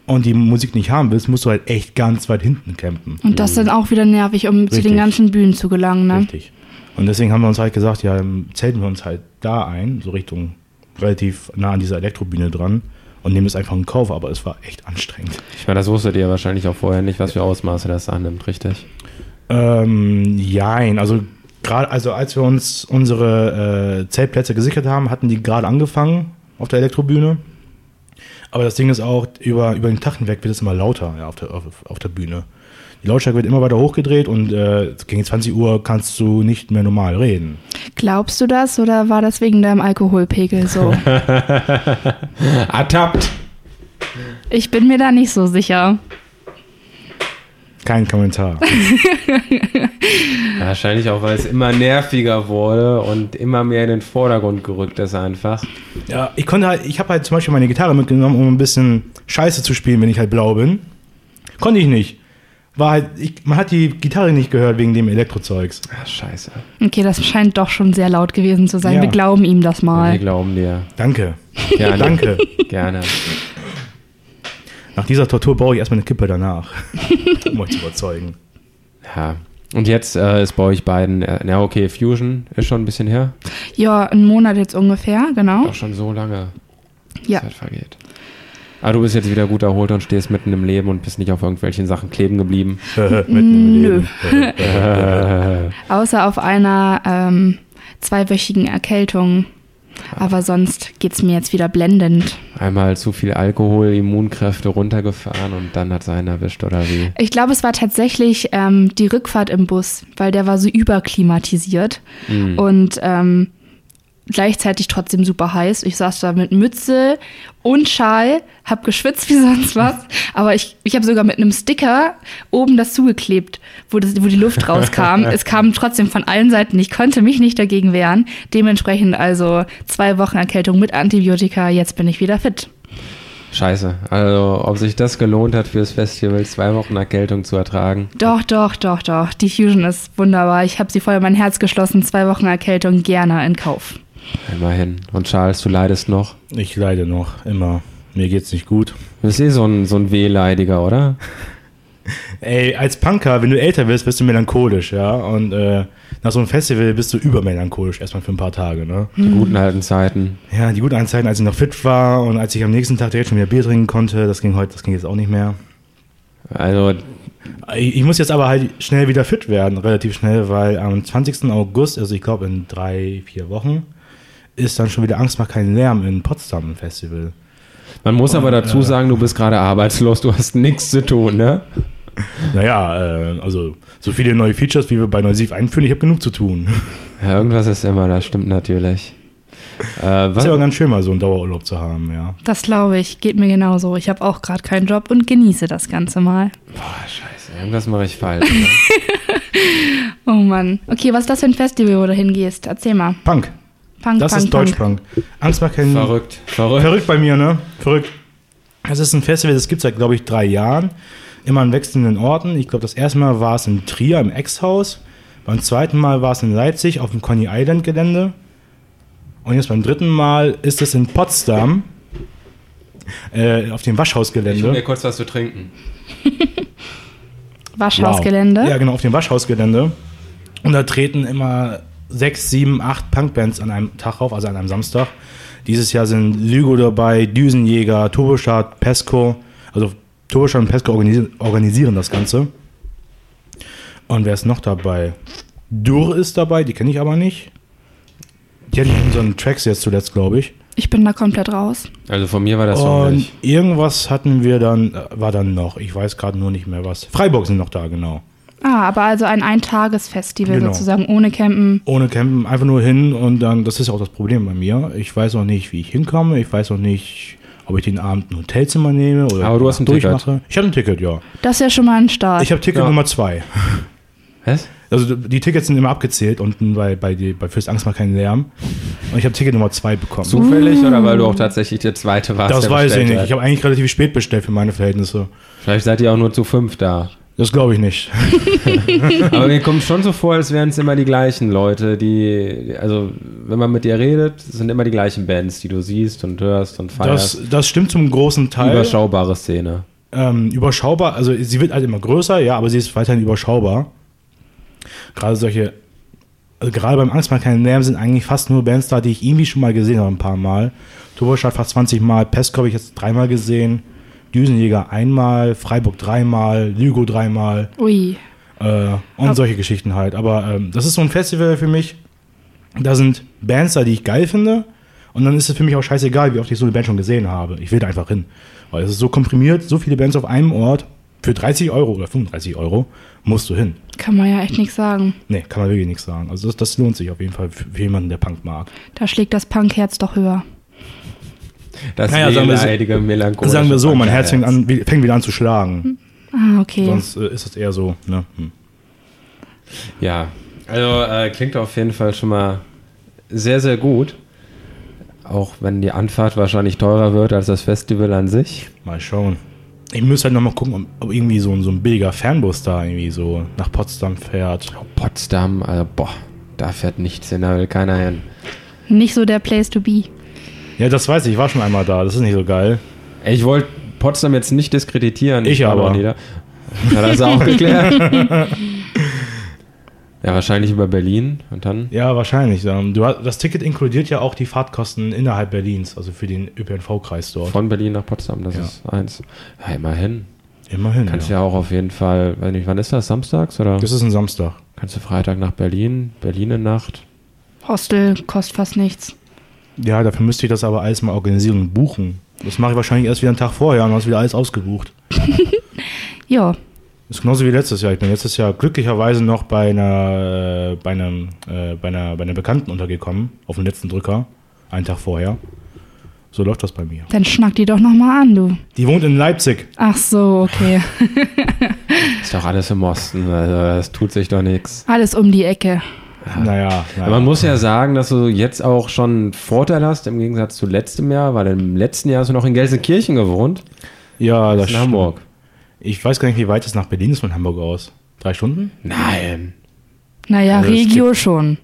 Speaker 2: und die Musik nicht haben willst, musst du halt echt ganz weit hinten campen.
Speaker 3: Und das ist dann auch wieder nervig, um zu
Speaker 2: Richtig.
Speaker 3: den ganzen Bühnen zu gelangen, ne?
Speaker 2: Richtig. Und deswegen haben wir uns halt gesagt, ja, zelten wir uns halt da ein, so Richtung relativ nah an dieser Elektrobühne dran und nehmen es einfach in Kauf, aber es war echt anstrengend.
Speaker 1: Ich meine, das wusstet ihr wahrscheinlich auch vorher nicht, was für Ausmaße das annimmt, richtig?
Speaker 2: Ähm, jein, also gerade, also als wir uns unsere äh, Zeltplätze gesichert haben, hatten die gerade angefangen auf der Elektrobühne. Aber das Ding ist auch, über, über den Tag hinweg wird es immer lauter ja, auf, der, auf, auf der Bühne. Die Lautstärke wird immer weiter hochgedreht und äh, gegen 20 Uhr kannst du nicht mehr normal reden.
Speaker 3: Glaubst du das oder war das wegen deinem Alkoholpegel so?
Speaker 1: Ertappt!
Speaker 3: ich bin mir da nicht so sicher.
Speaker 2: Kein Kommentar.
Speaker 1: Wahrscheinlich auch, weil es immer nerviger wurde und immer mehr in den Vordergrund gerückt ist einfach.
Speaker 2: ja, ich konnte halt, ich habe halt zum Beispiel meine Gitarre mitgenommen, um ein bisschen Scheiße zu spielen, wenn ich halt blau bin. Konnte ich nicht. War halt, ich, man hat die Gitarre nicht gehört wegen dem Elektrozeugs.
Speaker 1: Ach, scheiße.
Speaker 3: Okay, das scheint doch schon sehr laut gewesen zu sein.
Speaker 2: Ja.
Speaker 3: Wir glauben ihm das
Speaker 1: Wir
Speaker 3: mal.
Speaker 1: glauben dir.
Speaker 2: Danke.
Speaker 1: Gerne.
Speaker 2: Danke.
Speaker 1: Gerne.
Speaker 2: Nach dieser Tortur brauche ich erstmal eine Kippe danach, um euch zu überzeugen.
Speaker 1: Ja. Und jetzt äh, ist bei euch beiden, äh, na okay, Fusion ist schon ein bisschen her.
Speaker 3: Ja, einen Monat jetzt ungefähr, genau.
Speaker 1: Doch schon so lange
Speaker 3: Ja.
Speaker 1: Zeit vergeht. Aber du bist jetzt wieder gut erholt und stehst mitten im Leben und bist nicht auf irgendwelchen Sachen kleben geblieben.
Speaker 2: Mitten im
Speaker 3: Nö.
Speaker 2: Leben.
Speaker 3: Außer auf einer ähm, zweiwöchigen Erkältung. Aber sonst geht's mir jetzt wieder blendend.
Speaker 1: Einmal zu viel Alkohol, Immunkräfte runtergefahren und dann hat es einen erwischt oder wie?
Speaker 3: Ich glaube, es war tatsächlich ähm, die Rückfahrt im Bus, weil der war so überklimatisiert und ähm, gleichzeitig trotzdem super heiß. Ich saß da mit Mütze und Schal, hab geschwitzt wie sonst was, aber ich, ich habe sogar mit einem Sticker oben das zugeklebt, wo, das, wo die Luft rauskam. es kam trotzdem von allen Seiten. Ich konnte mich nicht dagegen wehren. Dementsprechend also zwei Wochen Erkältung mit Antibiotika. Jetzt bin ich wieder fit.
Speaker 1: Scheiße. Also, ob sich das gelohnt hat fürs Festival, zwei Wochen Erkältung zu ertragen.
Speaker 3: Doch, doch, doch, doch. Die Fusion ist wunderbar. Ich habe sie in mein Herz geschlossen. Zwei Wochen Erkältung gerne in Kauf.
Speaker 1: Immerhin. Und Charles, du leidest noch.
Speaker 2: Ich leide noch immer. Mir geht's nicht gut.
Speaker 1: Du bist eh so ein, so ein Wehleidiger, oder?
Speaker 2: Ey, als Punker, wenn du älter wirst, bist du melancholisch, ja. Und äh, nach so einem Festival bist du übermelancholisch, erstmal für ein paar Tage, ne?
Speaker 1: Die guten alten Zeiten.
Speaker 2: Ja, die guten alten Zeiten, als ich noch fit war und als ich am nächsten Tag direkt schon wieder Bier trinken konnte, das ging heute, das ging jetzt auch nicht mehr.
Speaker 1: Also,
Speaker 2: Ich, ich muss jetzt aber halt schnell wieder fit werden, relativ schnell, weil am 20. August, also ich glaube in drei, vier Wochen, ist dann schon wieder Angst macht keinen Lärm in Potsdam ein Festival.
Speaker 1: man muss aber dazu sagen, du bist gerade arbeitslos, du hast nichts zu tun, ne?
Speaker 2: Naja, äh, also so viele neue Features, wie wir bei Neusiv einführen, ich habe genug zu tun.
Speaker 1: Ja, irgendwas ist immer, das stimmt natürlich. Äh, was,
Speaker 2: Ist aber ganz schön, mal so einen Dauerurlaub zu haben, ja.
Speaker 3: Das glaube ich. Geht mir genauso. Ich habe auch gerade keinen Job und genieße das Ganze mal.
Speaker 1: Boah, scheiße, irgendwas mache ich falsch.
Speaker 3: Oh Mann. Okay, was ist das für ein Festival, wo du hingehst? Erzähl mal.
Speaker 2: Punk,
Speaker 3: Punk,
Speaker 2: das
Speaker 3: Punk,
Speaker 2: ist Deutschpunk. Angst macht keinen
Speaker 1: verrückt, verrückt.
Speaker 2: Verrückt bei mir, ne? Verrückt. Das ist ein Festival, das gibt es seit, glaube ich, drei Jahren. Immer an wechselnden Orten. Ich glaube, das erste Mal war es in Trier im Ex-Haus. Beim zweiten Mal war es in Leipzig auf dem Coney Island Gelände. Und jetzt beim dritten Mal ist es in Potsdam äh, auf dem
Speaker 1: Ich hol mir
Speaker 2: Waschhausgelände.
Speaker 1: kurz was zu trinken.
Speaker 3: Waschhausgelände.
Speaker 2: Ja, genau, auf dem Waschhausgelände. Und da treten immer sechs, sieben, acht Punkbands an einem Tag auf, also an einem Samstag. Dieses Jahr sind Lügo dabei, Düsenjäger, Turbostart, Pesco. Also Turboschein und Pesco organisieren, organisieren das Ganze. Und wer ist noch dabei? Dur ist dabei, die kenne ich aber nicht. Die hatten unseren Tracks jetzt zuletzt, glaube ich.
Speaker 3: Ich bin da komplett raus.
Speaker 1: Also von mir war das so
Speaker 2: Und irgendwas hatten wir dann, äh, war dann noch, ich weiß gerade nur nicht mehr was. Freiburg sind noch da, genau.
Speaker 3: Ah, aber also ein Eintagesfestival
Speaker 2: Genau.
Speaker 3: sozusagen, ohne Campen.
Speaker 2: Ohne Campen, einfach nur hin und dann, das ist auch das Problem bei mir. Ich weiß auch nicht, wie ich hinkomme. Ich weiß auch nicht, ob ich den Abend ein Hotelzimmer nehme oder
Speaker 1: Aber du hast ein Ticket.
Speaker 2: durchmache. Ich habe ein Ticket, ja.
Speaker 3: Das ist ja schon mal ein Start.
Speaker 2: Ich habe Ticket
Speaker 1: Ja.
Speaker 2: Nummer zwei.
Speaker 1: Was?
Speaker 2: Also die Tickets sind immer abgezählt unten bei, bei, die, bei Fürs Angst mal keinen Lärm. Und ich habe Ticket Nummer zwei bekommen.
Speaker 1: Zufällig oder weil du auch tatsächlich der Zweite warst?
Speaker 2: das
Speaker 1: der
Speaker 2: weiß ich nicht.
Speaker 1: hat?
Speaker 2: Ich habe eigentlich relativ spät bestellt für meine Verhältnisse.
Speaker 1: Vielleicht seid ihr auch nur zu fünf da.
Speaker 2: Das glaube ich nicht.
Speaker 1: Aber mir kommt schon so vor, als wären es immer die gleichen Leute, die, also wenn man mit dir redet, sind immer die gleichen Bands, die du siehst und hörst und feierst.
Speaker 2: Das, das stimmt zum großen Teil.
Speaker 1: Überschaubare Szene.
Speaker 2: ähm, überschaubar, also sie wird halt immer größer, ja, aber sie ist weiterhin überschaubar. Gerade solche, also gerade beim Angst mal keinen Lärm sind eigentlich fast nur Bands da, die ich irgendwie schon mal gesehen habe, ein paar Mal. Turbostadt fast 20 Mal, Pesco habe ich jetzt dreimal gesehen, Düsenjäger einmal, Freiburg dreimal, Lügo dreimal
Speaker 3: Ui.
Speaker 2: äh, und solche Geschichten halt. Aber ähm, das ist so ein Festival für mich. Da sind Bands da, die ich geil finde. Und dann ist es für mich auch scheißegal, wie oft ich so eine Band schon gesehen habe. Ich will da einfach hin. Weil es ist so komprimiert, so viele Bands auf einem Ort. Für 30 Euro oder 35 Euro musst du hin.
Speaker 3: Kann man ja echt nichts sagen.
Speaker 2: Nee, kann man wirklich nichts sagen. Also das, das lohnt sich auf jeden Fall für, für jemanden, der Punk mag.
Speaker 3: Da schlägt das Punkherz doch höher.
Speaker 1: Das
Speaker 2: Naja, sagen wir so-
Speaker 1: wehleidige, melancholische
Speaker 2: Sagen wir so, mein Herz fängt, an, fängt wieder an zu schlagen.
Speaker 3: Ah, okay.
Speaker 2: Sonst äh, ist es eher so. Ne? Hm.
Speaker 1: Ja, also äh, klingt auf jeden Fall schon mal sehr, sehr gut. Auch wenn die Anfahrt wahrscheinlich teurer wird als das Festival an sich.
Speaker 2: Mal schauen. Ich müsste halt nochmal gucken, ob, ob irgendwie so, ein- so ein billiger Fernbus da irgendwie so nach Potsdam fährt.
Speaker 1: Potsdam, also boah, da fährt nichts hin, da will keiner hin.
Speaker 3: Nicht so der Place to be.
Speaker 2: Ja, das weiß ich. Ich war schon einmal da. Das ist nicht so geil.
Speaker 1: Ey, Ich wollte Potsdam jetzt nicht diskreditieren.
Speaker 2: Ich
Speaker 1: war
Speaker 2: aber.
Speaker 1: noch nie da. Hat das auch geklärt? ja, wahrscheinlich über Berlin und dann.
Speaker 2: Ja, wahrscheinlich. Ähm, Du, hast- das Ticket inkludiert ja auch die Fahrtkosten innerhalb Berlins, also für den ÖPNV-Kreis dort.
Speaker 1: Von Berlin nach Potsdam, das
Speaker 2: Ja.
Speaker 1: ist eins. Ja, immerhin.
Speaker 2: Immerhin.
Speaker 1: Kannst
Speaker 2: ja.
Speaker 1: ja auch auf jeden Fall, weiß nicht, wann ist das? Samstags oder?
Speaker 2: Das ist ein Samstag.
Speaker 1: Kannst du Freitag nach Berlin, Berlin in Nacht.
Speaker 3: Hostel kostet fast nichts.
Speaker 2: Ja, dafür müsste ich das aber alles mal organisieren und buchen. Das mache ich wahrscheinlich erst wieder einen Tag vorher und dann ist wieder alles ausgebucht.
Speaker 3: Ja,
Speaker 2: Das ist genauso wie letztes Jahr. Ich bin letztes Jahr glücklicherweise noch bei einer, äh, bei einem, äh, bei einer, bei einer Bekannten untergekommen, auf dem letzten Drücker, einen Tag vorher. So läuft das bei mir.
Speaker 3: dann schnack die doch nochmal an, du.
Speaker 2: Die wohnt in Leipzig.
Speaker 3: Ach so, okay.
Speaker 1: Ist doch alles im Osten, also das tut sich doch nichts.
Speaker 3: Alles um die Ecke.
Speaker 2: Naja, naja.
Speaker 1: Man muss ja sagen, dass du jetzt auch schon einen Vorteil hast im Gegensatz zu letztem Jahr, weil im letzten Jahr hast du noch in Gelsenkirchen gewohnt.
Speaker 2: ja, das
Speaker 1: in Hamburg.
Speaker 2: stimmt. Ich weiß gar nicht, wie weit es nach Berlin ist von Hamburg aus. Drei Stunden?
Speaker 1: Nein.
Speaker 3: Naja,
Speaker 2: Also
Speaker 3: Regio schon.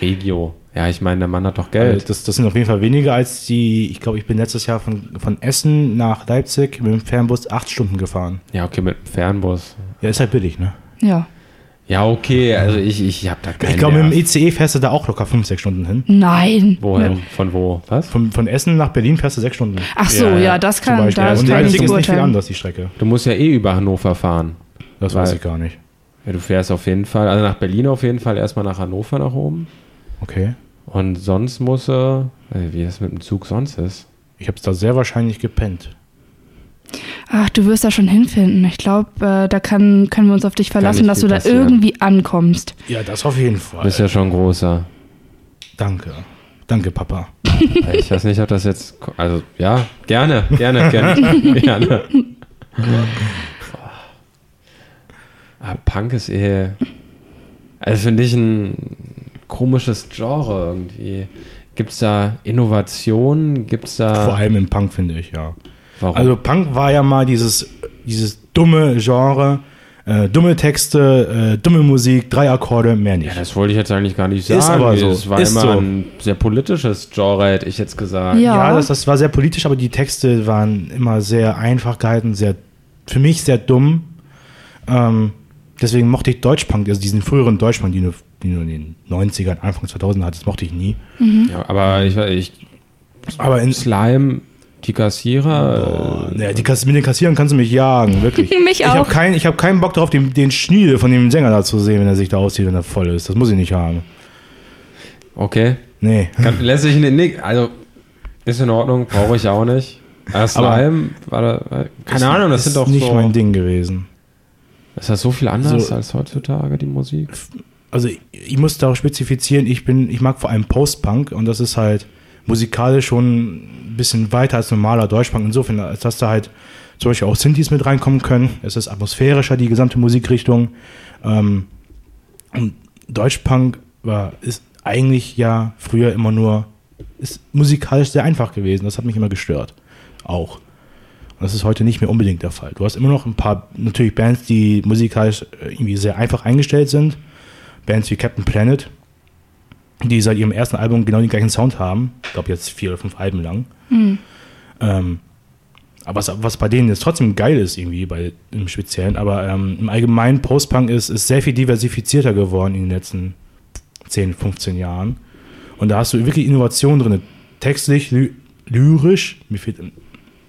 Speaker 1: Regio. Ja, ich meine, der Mann hat doch Geld.
Speaker 2: Das, das sind auf jeden Fall weniger als die, ich glaube, ich bin letztes Jahr von, von Essen nach Leipzig mit dem Fernbus acht Stunden gefahren.
Speaker 1: Ja, okay, mit dem Fernbus.
Speaker 2: Ja, ist halt billig, ne?
Speaker 3: Ja.
Speaker 1: Ja, okay, also ich, ich hab da keinen
Speaker 2: ich glaube, mit dem. ICE fährst du da auch locker fünf, sechs Stunden hin.
Speaker 3: Nein.
Speaker 1: Wohin? Von wo? Was?
Speaker 2: Von, von Essen nach Berlin fährst du sechs Stunden.
Speaker 3: Ach so,
Speaker 1: Ja,
Speaker 3: ja,
Speaker 1: ja,
Speaker 3: das kann, das
Speaker 2: Und
Speaker 3: kann ich nicht
Speaker 2: ist nicht viel anders, die Strecke.
Speaker 1: Du musst ja eh über Hannover fahren.
Speaker 2: Das weiß ich gar nicht.
Speaker 1: Ja, du fährst auf jeden Fall, also nach Berlin auf jeden Fall erstmal nach Hannover nach oben.
Speaker 2: Okay.
Speaker 1: Und sonst muss er, äh, wie das mit dem Zug sonst ist.
Speaker 2: Ich habe es da sehr wahrscheinlich gepennt.
Speaker 3: Ach, du wirst da schon hinfinden. Ich glaube, äh, da kann, können wir uns auf dich verlassen, dass du da
Speaker 1: passieren.
Speaker 3: irgendwie ankommst.
Speaker 2: Ja, das auf jeden
Speaker 1: Du
Speaker 2: Fall.
Speaker 1: bist ja schon großer.
Speaker 2: Danke. Danke, Papa.
Speaker 1: Ich weiß nicht, ob das jetzt. Also, ja, gerne, gerne, gerne. gerne. Aber Punk ist eh. Also, finde ich ein komisches Genre irgendwie. Gibt es da Innovationen? Gibt es
Speaker 2: Vor
Speaker 1: da.
Speaker 2: allem im Punk, finde ich, ja.
Speaker 1: Warum?
Speaker 2: Also Punk war ja mal dieses, dieses dumme Genre, äh, dumme Texte, äh, dumme Musik, drei Akkorde, mehr nicht.
Speaker 1: ja, das wollte ich jetzt eigentlich gar nicht sagen.
Speaker 2: Ist aber so,
Speaker 1: Es war
Speaker 2: ist
Speaker 1: immer
Speaker 2: so.
Speaker 1: ein sehr politisches Genre, hätte ich jetzt gesagt.
Speaker 3: Ja.
Speaker 2: Ja, das, das war sehr politisch, aber die Texte waren immer sehr einfach gehalten, sehr, für mich sehr dumm. Ähm, deswegen mochte ich Deutschpunk, also diesen früheren Deutschpunk, den du, den du in den 90ern, Anfang 2000 hattest, mochte ich nie.
Speaker 1: Ja, aber ich, ich
Speaker 2: Aber in,
Speaker 1: Slime, Die Kassierer.
Speaker 2: Naja, die Kass mit den Kassieren kannst du mich jagen, wirklich.
Speaker 3: Mich
Speaker 2: Ich
Speaker 3: auch.
Speaker 2: habe kein, ich hab keinen Bock drauf, den, den Schniedel von dem Sänger da zu sehen, wenn er sich da aussieht, wenn er voll ist. Das muss ich nicht haben.
Speaker 1: Okay.
Speaker 2: Nee.
Speaker 1: Kann, lässt sich nicht, nicht. Also, ist in Ordnung, brauche ich auch nicht. Äh, Slime, war da, äh, keine Ahnung, das
Speaker 2: ist
Speaker 1: sind doch
Speaker 2: nicht
Speaker 1: so.
Speaker 2: mein Ding gewesen.
Speaker 1: Ist das so viel anders
Speaker 2: So-
Speaker 1: als heutzutage, die Musik?
Speaker 2: Also ich, ich muss da auch spezifizieren, ich bin, ich mag vor allem Post-Punk und das ist halt musikalisch schon ein bisschen weiter als normaler Deutschpunk. Insofern, als dass da halt zum Beispiel auch Synthes mit reinkommen können. Es ist atmosphärischer, die gesamte Musikrichtung. Ähm, und Deutschpunk war, ist eigentlich ja früher immer nur, ist musikalisch sehr einfach gewesen. Das hat mich immer gestört. Auch. Und das ist heute nicht mehr unbedingt der Fall. Du hast immer noch ein paar, natürlich Bands, die musikalisch äh, irgendwie sehr einfach eingestellt sind. Bands wie Captain Planet, die seit ihrem ersten Album genau den gleichen Sound haben. Ich glaube jetzt vier oder fünf Alben lang. Ähm, aber was, was bei denen jetzt trotzdem geil ist, irgendwie bei, im Speziellen, aber ähm, im Allgemeinen Post-Punk ist, ist sehr viel diversifizierter geworden in den letzten 10, 15 Jahren. Und da hast du wirklich Innovationen drin. Textlich, ly lyrisch, mir fehlt.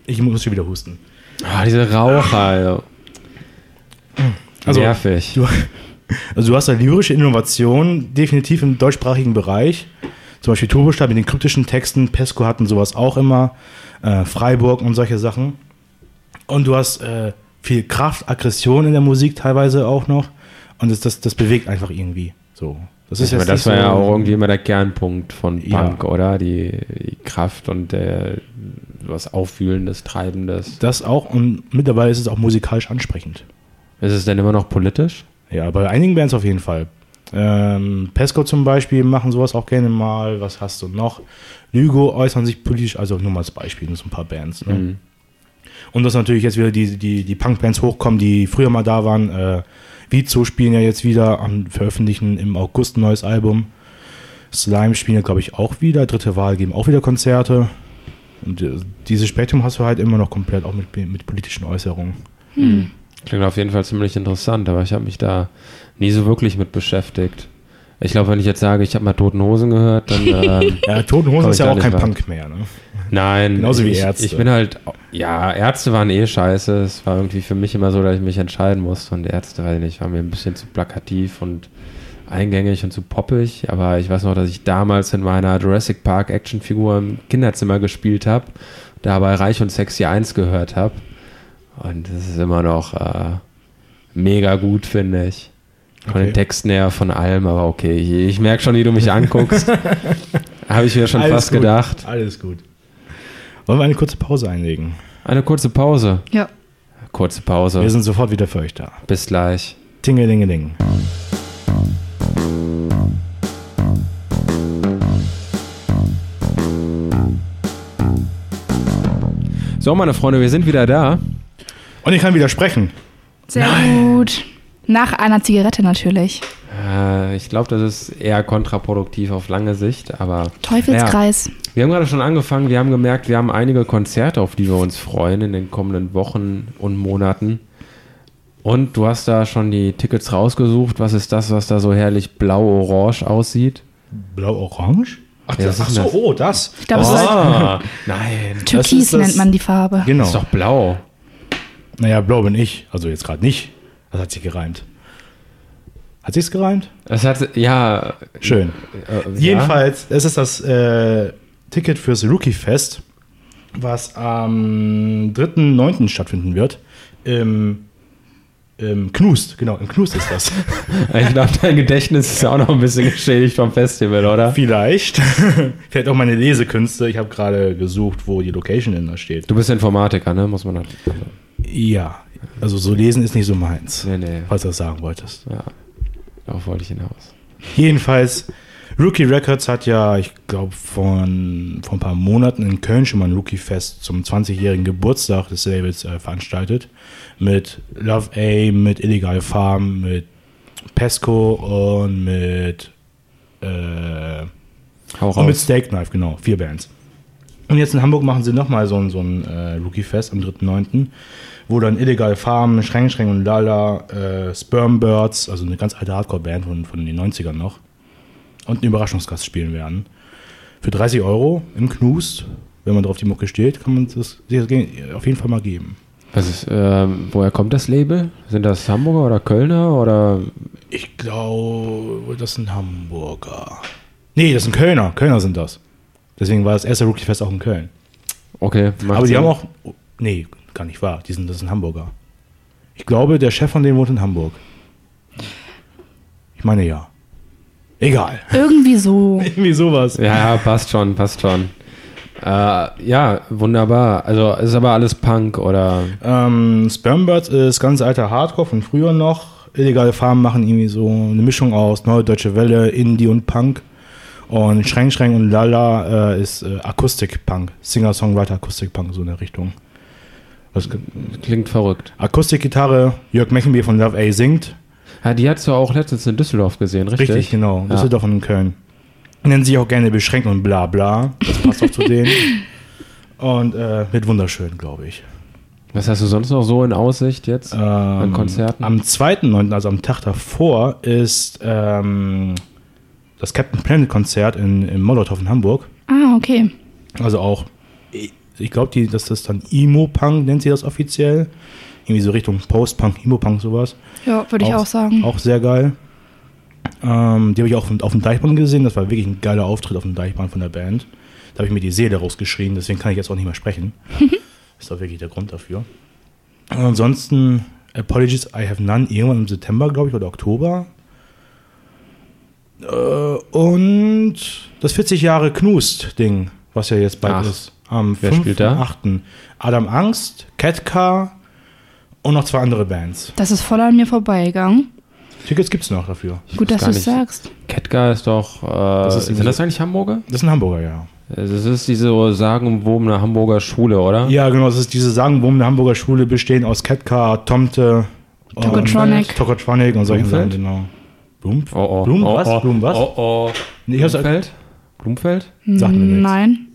Speaker 2: Ich muss schon wieder husten.
Speaker 1: Ah, diese Raucher, ja.
Speaker 2: Also,
Speaker 1: Nervig.
Speaker 2: Du, also du hast da lyrische Innovationen definitiv im deutschsprachigen Bereich. Zum Beispiel Turbostab mit den kryptischen Texten. Pesco hatten sowas auch immer. Äh, Freiburg und solche Sachen. Und du hast äh, viel Kraft, Aggression in der Musik teilweise auch noch. Und das, das, das bewegt einfach irgendwie. So. Das
Speaker 1: Ich meine, das war ja
Speaker 2: so-
Speaker 1: auch irgendwie immer der Kernpunkt von
Speaker 2: Ja.
Speaker 1: Punk, oder? Die, die Kraft und der, was Aufwühlendes, Treibendes.
Speaker 2: Das auch. Und mittlerweile ist es auch musikalisch ansprechend.
Speaker 1: Ist es denn immer noch politisch?
Speaker 2: Ja, bei einigen Bands auf jeden Fall. Ähm, Pesco zum Beispiel machen sowas auch gerne mal. Was hast du noch? Lügo äußern sich politisch, also nur mal als Beispiel, nur so ein paar Bands. Ne?
Speaker 1: Mhm.
Speaker 2: Und dass natürlich jetzt wieder die, die, die Punk-Bands hochkommen, die früher mal da waren. Äh, Vizo spielen ja jetzt wieder am veröffentlichen im August ein neues Album. Slime spielen ja, glaube ich, auch wieder. Dritte Wahl geben auch wieder Konzerte. Und äh, dieses Spektrum hast du halt immer noch komplett auch mit, mit politischen Äußerungen.
Speaker 1: Klingt auf jeden Fall ziemlich interessant, aber ich habe mich da nie so wirklich mit beschäftigt. Ich glaube, wenn ich jetzt sage, ich habe mal Toten Hosen gehört, dann. Ähm,
Speaker 2: Ja, Toten Hosen ist ja auch kein
Speaker 1: weit.
Speaker 2: Punk mehr, ne?
Speaker 1: Nein,
Speaker 2: Genauso wie
Speaker 1: ich,
Speaker 2: Ärzte.
Speaker 1: Ich bin halt, ja, Ärzte waren eh scheiße. Es war irgendwie für mich immer so, dass ich mich entscheiden musste. Und Ärzte, weiß ich nicht, war mir ein bisschen zu plakativ und eingängig und zu poppig. Aber ich weiß noch, dass ich damals in meiner Jurassic Park Actionfigur im Kinderzimmer gespielt habe, dabei Reich und Sexy 1 gehört habe. Und das ist immer noch äh, mega gut, finde ich. Von
Speaker 2: Okay.
Speaker 1: den Texten her, von allem, aber okay. Ich, ich merke schon, wie du mich anguckst. Habe ich mir schon
Speaker 2: Alles
Speaker 1: fast
Speaker 2: gut.
Speaker 1: gedacht.
Speaker 2: Alles gut. Wollen wir eine kurze Pause einlegen?
Speaker 1: Eine kurze Pause.
Speaker 3: Ja.
Speaker 1: Kurze Pause.
Speaker 2: Wir sind sofort wieder für euch da.
Speaker 1: Bis gleich.
Speaker 2: Tingelingeling.
Speaker 1: So, meine Freunde, wir sind wieder da.
Speaker 2: Und ich kann wieder sprechen.
Speaker 3: Sehr gut. Nach einer Zigarette natürlich.
Speaker 1: Äh, ich glaube, das ist eher kontraproduktiv auf lange Sicht, aber
Speaker 3: Teufelskreis.
Speaker 1: wir haben gerade schon angefangen. Wir haben gemerkt, wir haben einige Konzerte, auf die wir uns freuen in den kommenden Wochen und Monaten. Und du hast da schon die Tickets rausgesucht. Was ist das, was da so herrlich blau-orange aussieht?
Speaker 2: Blau-Orange? Ach,
Speaker 1: Ja,
Speaker 2: das, ach
Speaker 1: ist
Speaker 2: so,
Speaker 1: das?
Speaker 2: oh, das.
Speaker 3: Ich glaube, es ist
Speaker 1: Ah, nein.
Speaker 3: Türkis
Speaker 2: ist das-
Speaker 3: nennt man die Farbe.
Speaker 2: Genau.
Speaker 1: Das ist doch blau.
Speaker 2: Naja, blau bin ich. Also jetzt gerade nicht. Das hat sich gereimt. Hat sich's gereimt?
Speaker 1: Das hat, ja.
Speaker 2: Schön.
Speaker 1: Äh, ja.
Speaker 2: Jedenfalls, es ist das äh, Ticket fürs Rookie Fest, was am 3.9. stattfinden wird. Im, im Knust, genau, im Knust ist das.
Speaker 1: Ich glaube, dein Gedächtnis ist auch noch ein bisschen geschädigt vom Festival, oder?
Speaker 2: Vielleicht. Vielleicht auch meine Lesekünste. Ich habe gerade gesucht, wo die Location denn da steht.
Speaker 1: Du bist Informatiker, ne? Muss man halt.
Speaker 2: Ja, also so lesen ist nicht so meins,
Speaker 1: Nee, nee.
Speaker 2: falls du das sagen wolltest.
Speaker 1: Ja. Darauf wollte ich hinaus.
Speaker 2: Jedenfalls, Rookie Records hat ja, ich glaube, von, vor ein paar Monaten in Köln schon mal ein Rookie-Fest zum 20-jährigen Geburtstag des Labels äh, veranstaltet. Mit Love A, mit Illegal Farm, mit Pesco und mit, äh, und mit. Steak Knife, genau, vier Bands. Und jetzt in Hamburg machen sie nochmal so ein, so ein äh, Rookie-Fest am 3.9., wo dann Illegal Farm, Schränk, Schränk und Lala, äh, Sperm Birds, also eine ganz alte Hardcore-Band von, von den 90ern noch, und einen Überraschungsgast spielen werden. Für 30 Euro im Knust wenn man drauf die Mucke steht, kann man das sich das auf jeden Fall mal geben.
Speaker 1: Was ist, ähm, woher kommt das Label? Sind das Hamburger oder Kölner oder?
Speaker 2: Ich glaube, das sind Hamburger. Nee, das sind Kölner. Kölner sind das. Deswegen war das erste Rookie-Fest auch in Köln.
Speaker 1: Okay, macht
Speaker 2: Aber die
Speaker 1: Sinn.
Speaker 2: haben auch. Nee, gar nicht wahr. Die sind, das sind Hamburger. Ich glaube, der Chef von denen wohnt in Hamburg. Ich meine ja. Egal.
Speaker 3: Irgendwie so.
Speaker 2: Irgendwie sowas.
Speaker 1: Ja, ja, passt schon, passt schon. Äh, ja, wunderbar. Also ist aber alles Punk oder
Speaker 2: Ähm, Spermbirds ist ganz alter Hardcore von früher noch. Illegale Farben machen irgendwie so eine Mischung aus Neue Deutsche Welle, Indie und Punk. Und Schränk Schränk und Lala äh, ist äh, Akustik-Punk. Singer-Songwriter Akustik-Punk, so in der Richtung. Was,
Speaker 1: klingt verrückt.
Speaker 2: Akustikgitarre, Jörg Mechenbier von Love A singt.
Speaker 1: Ja, die hast du auch letztens in Düsseldorf gesehen, richtig?
Speaker 2: Richtig, genau.
Speaker 1: Ja.
Speaker 2: Düsseldorf und in Köln. Nennen sich auch gerne beschränkt und bla bla. Das passt auch zu denen. Und äh, wird wunderschön, glaube ich.
Speaker 1: Was hast du sonst noch so in Aussicht jetzt an
Speaker 2: Ähm,
Speaker 1: Konzerten?
Speaker 2: Am 2.9., also am Tag davor, ist ähm, das Captain Planet Konzert in, in Molotow in Hamburg.
Speaker 3: Ah, okay.
Speaker 2: Also auch, ich glaube, das ist dann Emo-Punk, nennt sie das offiziell. Irgendwie so Richtung Post-Punk, Emo-Punk, sowas.
Speaker 3: Ja, würde ich auch sagen.
Speaker 2: Auch sehr geil. Ähm, die habe ich auch auf dem Deichbrand gesehen. Das war wirklich ein geiler Auftritt auf dem Deichbrand von der Band. Da habe ich mir die Seele rausgeschrien, deswegen kann ich jetzt auch nicht mehr sprechen. ist auch wirklich der Grund dafür. Und ansonsten, Apologies, I have none, irgendwann im September, glaube ich, oder Oktober. Äh, und das 40 Jahre Knust-Ding, was ja jetzt bald
Speaker 1: Ach.
Speaker 2: ist. Am
Speaker 1: Wer spielt da?
Speaker 2: 5.8. Adam Angst, Catcar und noch zwei andere Bands.
Speaker 3: Das ist voll an mir vorbeigegangen.
Speaker 2: Tickets gibt es noch dafür.
Speaker 3: Gut,
Speaker 1: weiß
Speaker 3: dass du es sagst.
Speaker 1: Ketka ist doch. Äh,
Speaker 2: ist irgendwie
Speaker 1: sind das eigentlich Hamburger?
Speaker 2: Das ist ein Hamburger, ja.
Speaker 1: Das ist diese sagenumwobene Hamburger Schule, oder?
Speaker 2: Ja, genau, das ist diese sagenwurmende Hamburger Schule, bestehen aus Catcar, Tomte, und-
Speaker 3: Tokotronic.
Speaker 2: Tokotronic und solchen? Sachen, genau. Blum?
Speaker 1: Oh, oh.
Speaker 2: Blum,
Speaker 1: oh,
Speaker 2: was?
Speaker 1: Oh,
Speaker 2: Blum, was?
Speaker 1: Oh, oh.
Speaker 2: Nee, ich hab's-
Speaker 1: Blumfeld? Blumfeld?
Speaker 2: Sagt mir nichts.
Speaker 3: Nein.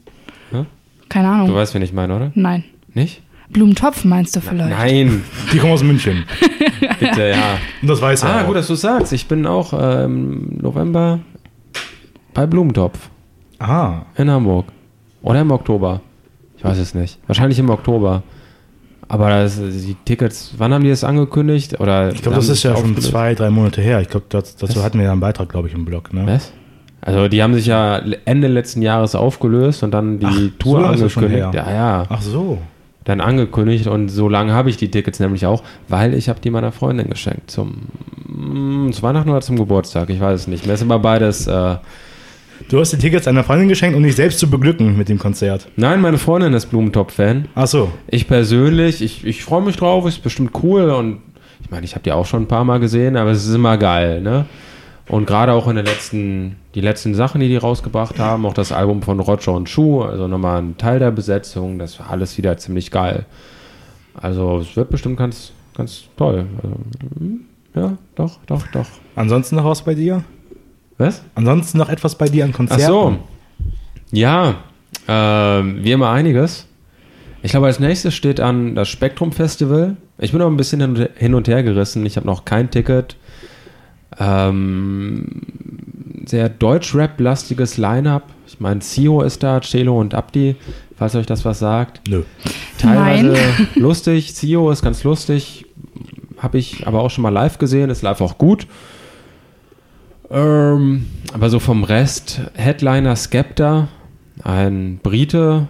Speaker 1: Hä?
Speaker 3: Keine
Speaker 1: Du
Speaker 3: Ahnung.
Speaker 1: weißt, wen ich meine, oder?
Speaker 3: Nein.
Speaker 1: Nicht?
Speaker 3: Blumentopf meinst du vielleicht?
Speaker 1: Nein,
Speaker 2: Die kommen aus München.
Speaker 1: bitte, ja.
Speaker 2: Und das weiß er
Speaker 1: Ah,
Speaker 2: auch.
Speaker 1: gut, dass du sagst. Ich bin auch äh, im November bei Blumentopf
Speaker 2: Aha.
Speaker 1: in Hamburg. Oder im Oktober. Ich weiß es nicht. Wahrscheinlich im Oktober. Aber das, die Tickets, wann haben die das angekündigt? Oder
Speaker 2: Ich glaube, das ist ja schon zwei, drei Monate her. Ich glaube, dazu
Speaker 1: Was?
Speaker 2: hatten wir ja einen Beitrag, glaube ich, im Blog. Ne?
Speaker 1: Was? Also die haben sich ja Ende letzten Jahres aufgelöst und dann die
Speaker 2: Ach,
Speaker 1: Tour
Speaker 2: so
Speaker 1: angekündigt. Ja, ja.
Speaker 2: Ach so.
Speaker 1: Dann angekündigt und so lange habe ich die Tickets nämlich auch, weil ich habe die meiner Freundin geschenkt zum, mm, zu Weihnachten oder zum Geburtstag. Ich weiß es nicht. Mir ist immer beides. Äh,
Speaker 2: Du hast die Tickets einer Freundin geschenkt, um dich selbst zu beglücken mit dem Konzert.
Speaker 1: nein, meine Freundin ist Blumentopf-Fan.
Speaker 2: Ach so.
Speaker 1: Ich persönlich, ich, ich freue mich drauf, ist bestimmt cool und ich meine, ich habe die auch schon ein paar Mal gesehen, aber es ist immer geil, ne? Und gerade auch in den letzten, die letzten Sachen, die die rausgebracht haben, auch das Album von Roger und Schuh, also nochmal ein Teil der Besetzung, das war alles wieder ziemlich geil. Also es wird bestimmt ganz, ganz toll. Also, hm, ja, doch, doch, doch.
Speaker 2: Ansonsten noch was bei dir?
Speaker 1: Was?
Speaker 2: Ansonsten noch etwas bei dir an
Speaker 1: Ach
Speaker 2: Konzerten?
Speaker 1: so. Ja, ähm, wie immer einiges. Ich glaube, als nächstes steht an das Spektrum Festival. Ich bin noch ein bisschen hin- und her gerissen. Ich habe noch kein Ticket. Ähm, sehr Deutsch-Rap-lastiges Line-Up. Ich meine, Zio ist da, Celo und Abdi, falls euch das was sagt.
Speaker 2: Nö.
Speaker 1: Teilweise
Speaker 3: Nein.
Speaker 1: lustig. Zio ist ganz lustig. Habe ich aber auch schon mal live gesehen. Ist live auch gut. Ähm, aber so vom Rest, Headliner Skepta, ein Brite.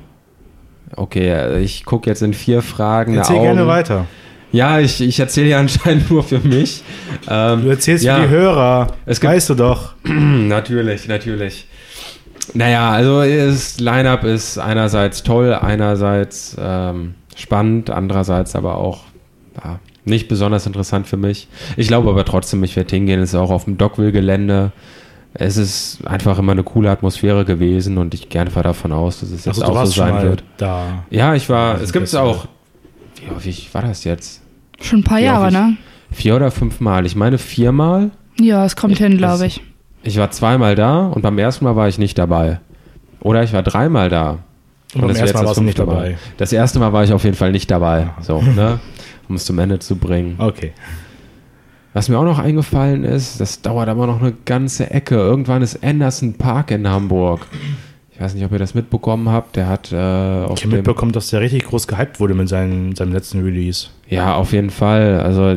Speaker 1: Okay, ich gucke jetzt in vier Fragen.
Speaker 2: Erzähl
Speaker 1: Augen.
Speaker 2: gerne weiter.
Speaker 1: Ja, ich, ich erzähle ja anscheinend nur für mich. Ähm,
Speaker 2: Du erzählst
Speaker 1: ja,
Speaker 2: für die Hörer.
Speaker 1: Es gibt-
Speaker 2: weißt du doch.
Speaker 1: Natürlich, natürlich. Naja, also das Line-Up ist einerseits toll, einerseits ähm, spannend, andererseits aber auch ja, nicht besonders interessant für mich. Ich glaube aber trotzdem, ich werde hingehen. Es ist auch auf dem Dockville-Gelände. Es ist einfach immer eine coole Atmosphäre gewesen und ich gehe einfach davon aus, dass es jetzt
Speaker 2: Also, du
Speaker 1: auch so sein
Speaker 2: mal
Speaker 1: wird.
Speaker 2: da.
Speaker 1: Ja, ich war,
Speaker 2: Also
Speaker 1: es gibt
Speaker 2: Festival.
Speaker 1: auch, wie häufig war das jetzt?
Speaker 3: Schon ein paar
Speaker 1: Wie
Speaker 3: Jahre, ne?
Speaker 1: Vier oder fünfmal? Ich meine viermal.
Speaker 3: Ja, es kommt hin,
Speaker 1: das-
Speaker 3: glaube ich.
Speaker 1: Ich war zweimal da und beim ersten Mal war ich nicht dabei. Oder ich war dreimal da.
Speaker 2: Und
Speaker 1: das jetzt
Speaker 2: Mal warst du nicht
Speaker 1: Mal.
Speaker 2: dabei.
Speaker 1: Das erste Mal war ich auf jeden Fall nicht dabei. So, ne? Um es zum Ende zu bringen.
Speaker 2: Okay.
Speaker 1: Was mir auch noch eingefallen ist, das dauert aber noch eine ganze Ecke. Irgendwann ist Anderson Park in Hamburg. Ich weiß nicht, ob ihr das mitbekommen habt. Der hat äh, auf
Speaker 2: Ich habe mitbekommen, dass der richtig groß gehypt wurde mit seinem, seinem letzten Release.
Speaker 1: Ja, auf jeden Fall. Also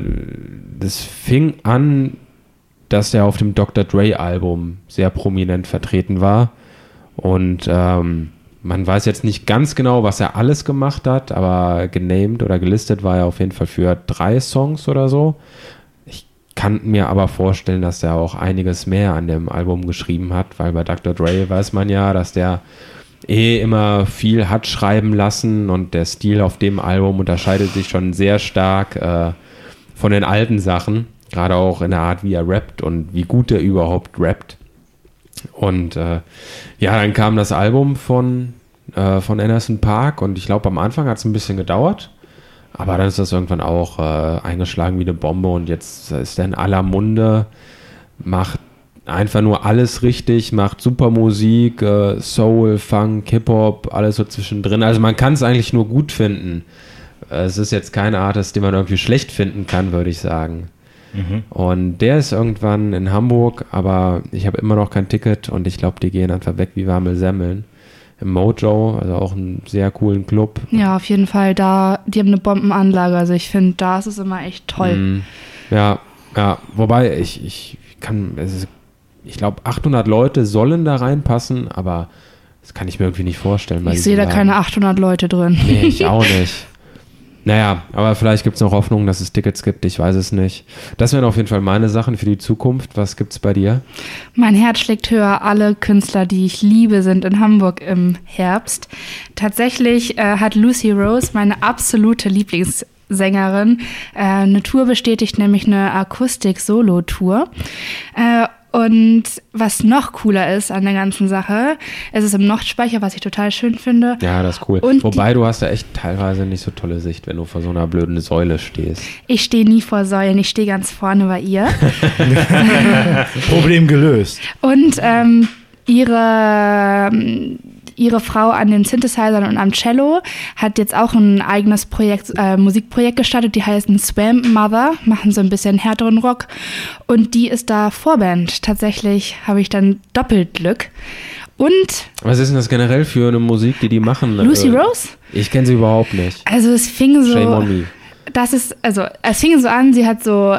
Speaker 1: das fing an, dass er auf dem Dr. Dre Album sehr prominent vertreten war. Und ähm, man weiß jetzt nicht ganz genau, was er alles gemacht hat, aber genamed oder gelistet war er auf jeden Fall für drei Songs oder so. Ich kann mir aber vorstellen, dass er auch einiges mehr an dem Album geschrieben hat, weil bei Dr. Dre weiß man ja, dass der eh immer viel hat schreiben lassen und der Stil auf dem Album unterscheidet sich schon sehr stark äh, von den alten Sachen, gerade auch in der Art, wie er rappt und wie gut er überhaupt rappt. Und äh, ja, dann kam das Album von, äh, von Anderson Park und ich glaube, am Anfang hat es ein bisschen gedauert. Aber dann ist das irgendwann auch äh, eingeschlagen wie eine Bombe und jetzt ist er in aller Munde, macht einfach nur alles richtig, macht super Musik, äh, Soul, Funk, Hip-Hop, alles so zwischendrin. Also man kann es eigentlich nur gut finden. Es ist jetzt kein Artist, den man irgendwie schlecht finden kann, würde ich sagen. Und der ist irgendwann in Hamburg, aber ich habe immer noch kein Ticket und ich glaube, die gehen einfach weg wie warme Semmeln. Im Mojo, also auch einen sehr coolen Club.
Speaker 3: Ja, auf jeden Fall. Da, die haben eine Bombenanlage. Also ich finde, da ist es immer echt toll.
Speaker 1: Mm, Ja, ja, wobei ich, ich kann, es ist, ich glaube, 800 Leute sollen da reinpassen, aber das kann ich mir irgendwie nicht vorstellen.
Speaker 3: ich sehe da keine 800 Leute drin.
Speaker 1: Nee, ich auch nicht. Naja, aber vielleicht gibt es noch Hoffnung, dass es Tickets gibt, ich weiß es nicht. Das wären auf jeden Fall meine Sachen für die Zukunft. Was gibt's bei dir?
Speaker 3: Mein Herz schlägt höher. Alle Künstler, die ich liebe, sind in Hamburg im Herbst. Tatsächlich äh, hat Lucy Rose, meine absolute Lieblingssängerin, äh, eine Tour bestätigt, nämlich eine Akustik-Solo-Tour. Äh, und was noch cooler ist an der ganzen Sache, es ist im Nordspeicher, was ich total schön finde.
Speaker 1: Ja, das ist cool.
Speaker 3: Und
Speaker 1: Wobei du hast ja echt teilweise nicht so tolle Sicht, wenn du vor so einer blöden Säule stehst.
Speaker 3: Ich stehe nie vor Säulen, ich stehe ganz vorne bei ihr.
Speaker 2: Problem gelöst.
Speaker 3: Und ähm, ihre, ähm, ihre Frau an den Synthesizern und am Cello hat jetzt auch ein eigenes Projekt, äh, Musikprojekt gestartet, die heißen Swamp Mother, machen so ein bisschen härteren Rock. Und die ist da Vorband. Tatsächlich habe ich dann doppelt Glück. Und
Speaker 1: Was ist denn das generell für eine Musik, die die machen?
Speaker 3: Lucy
Speaker 1: Äh,
Speaker 3: Rose?
Speaker 1: Ich kenne sie überhaupt nicht.
Speaker 3: Also es fing so.
Speaker 1: Shame on me.
Speaker 3: Das ist, also es fing so an, sie hat so,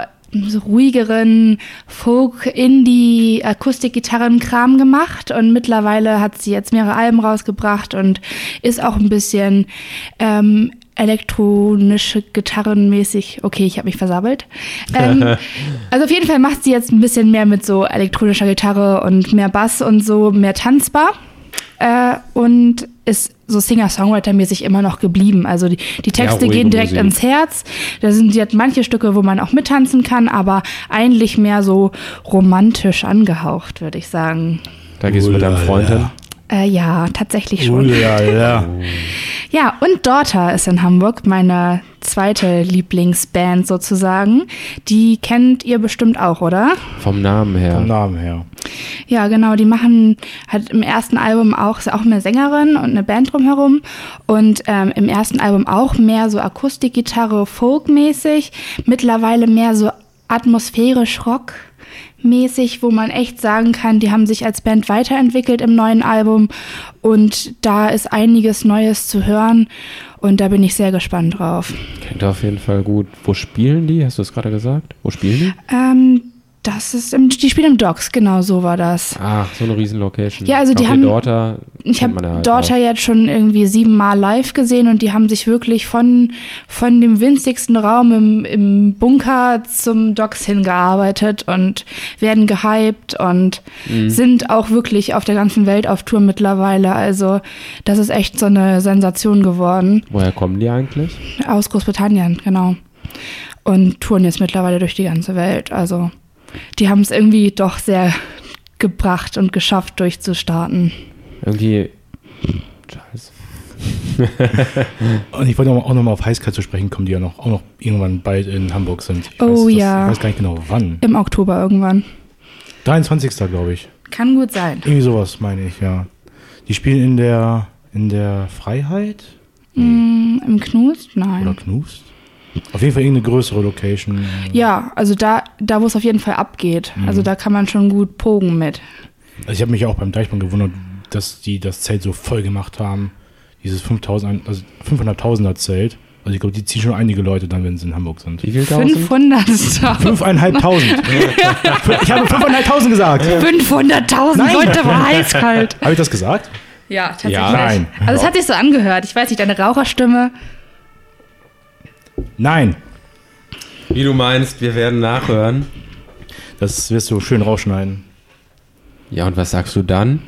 Speaker 3: so ruhigeren Folk, Indie, Akustikgitarrenkram gemacht und mittlerweile hat sie jetzt mehrere Alben rausgebracht und ist auch ein bisschen ähm, elektronische Gitarrenmäßig. Okay, ich habe mich versabbelt. Ähm, also auf jeden Fall macht sie jetzt ein bisschen mehr mit so elektronischer Gitarre und mehr Bass und so, mehr tanzbar. Äh, und ist so Singer-Songwriter-mäßig immer noch geblieben. Also die, die Texte
Speaker 1: ruhige
Speaker 3: gehen direkt
Speaker 1: Musik.
Speaker 3: ins Herz. Da sind hat manche Stücke, wo man auch mittanzen kann, aber eigentlich mehr so romantisch angehaucht, würde ich sagen.
Speaker 1: Da gehst du mit deinem. Freund hin.
Speaker 3: Äh, ja, tatsächlich schon.
Speaker 2: Ulala.
Speaker 3: Ja, und Daughter ist in Hamburg, meine zweite Lieblingsband sozusagen. Die kennt ihr bestimmt auch, oder?
Speaker 1: Vom Namen her.
Speaker 2: Vom Namen her.
Speaker 3: Ja, genau, die machen hat im ersten Album auch, ist auch eine Sängerin und eine Band drumherum und ähm, im ersten Album auch mehr so Akustikgitarre, Folkmäßig, mittlerweile mehr so atmosphärisch Rock mäßig, wo man echt sagen kann, die haben sich als Band weiterentwickelt im neuen Album und da ist einiges Neues zu hören und da bin ich sehr gespannt drauf.
Speaker 1: Klingt auf jeden Fall gut. Wo spielen die? Hast du es gerade gesagt? Wo spielen die?
Speaker 3: Ähm, das ist, im, die spielen im Docks, genau so war das.
Speaker 1: Ach, so eine riesen Location.
Speaker 3: Ja, also die haben-
Speaker 1: Daughter
Speaker 3: Ich habe
Speaker 1: halt
Speaker 3: Daughter
Speaker 1: auch.
Speaker 3: jetzt schon irgendwie siebenmal live gesehen und die haben sich wirklich von, von dem winzigsten Raum im, im Bunker zum Docks hingearbeitet und werden gehypt und
Speaker 1: Mhm.
Speaker 3: sind auch wirklich auf der ganzen Welt auf Tour mittlerweile. Also das ist echt so eine Sensation geworden.
Speaker 1: Woher kommen die eigentlich?
Speaker 3: Aus Großbritannien, genau. Und touren jetzt mittlerweile durch die ganze Welt. Also die haben es irgendwie doch sehr gebracht und geschafft, durchzustarten.
Speaker 1: Irgendwie. Scheiße.
Speaker 2: Und ich wollte auch noch mal auf Heißkalt zu sprechen kommen, die ja noch, auch noch irgendwann bald in Hamburg sind. Ich
Speaker 3: Oh
Speaker 2: weiß, das,
Speaker 3: ja.
Speaker 2: Ich weiß gar nicht genau wann.
Speaker 3: Im Oktober irgendwann.
Speaker 2: 23. glaube ich.
Speaker 3: Kann gut sein.
Speaker 2: Irgendwie sowas meine ich, ja. Die spielen in der, in der Freiheit
Speaker 3: Mm, Im Knust?
Speaker 2: oder
Speaker 3: Nein.
Speaker 2: Knust. Auf jeden Fall irgendeine größere Location.
Speaker 3: Ja, also da, da wo es auf jeden Fall abgeht. Also da kann man schon gut pogen mit.
Speaker 2: Also ich habe mich auch beim Deichmann gewundert, dass die das Zelt so voll gemacht haben. Dieses 5000, also 500.000er Zelt. Also ich glaube, die ziehen schon einige Leute dann, wenn sie in Hamburg sind.
Speaker 1: Wie viel tausend?
Speaker 3: 500.
Speaker 2: 5.500. ich habe 5.500 gesagt.
Speaker 3: 500.000
Speaker 2: Nein.
Speaker 3: Leute war eiskalt.
Speaker 2: Habe ich das gesagt?
Speaker 3: Ja, tatsächlich.
Speaker 1: Ja.
Speaker 2: Nein.
Speaker 3: Also es hat sich so angehört. Ich weiß nicht, deine Raucherstimme.
Speaker 2: Nein.
Speaker 1: Wie du meinst, wir werden nachhören.
Speaker 2: Das wirst du schön rausschneiden.
Speaker 1: Ja, und was sagst du dann?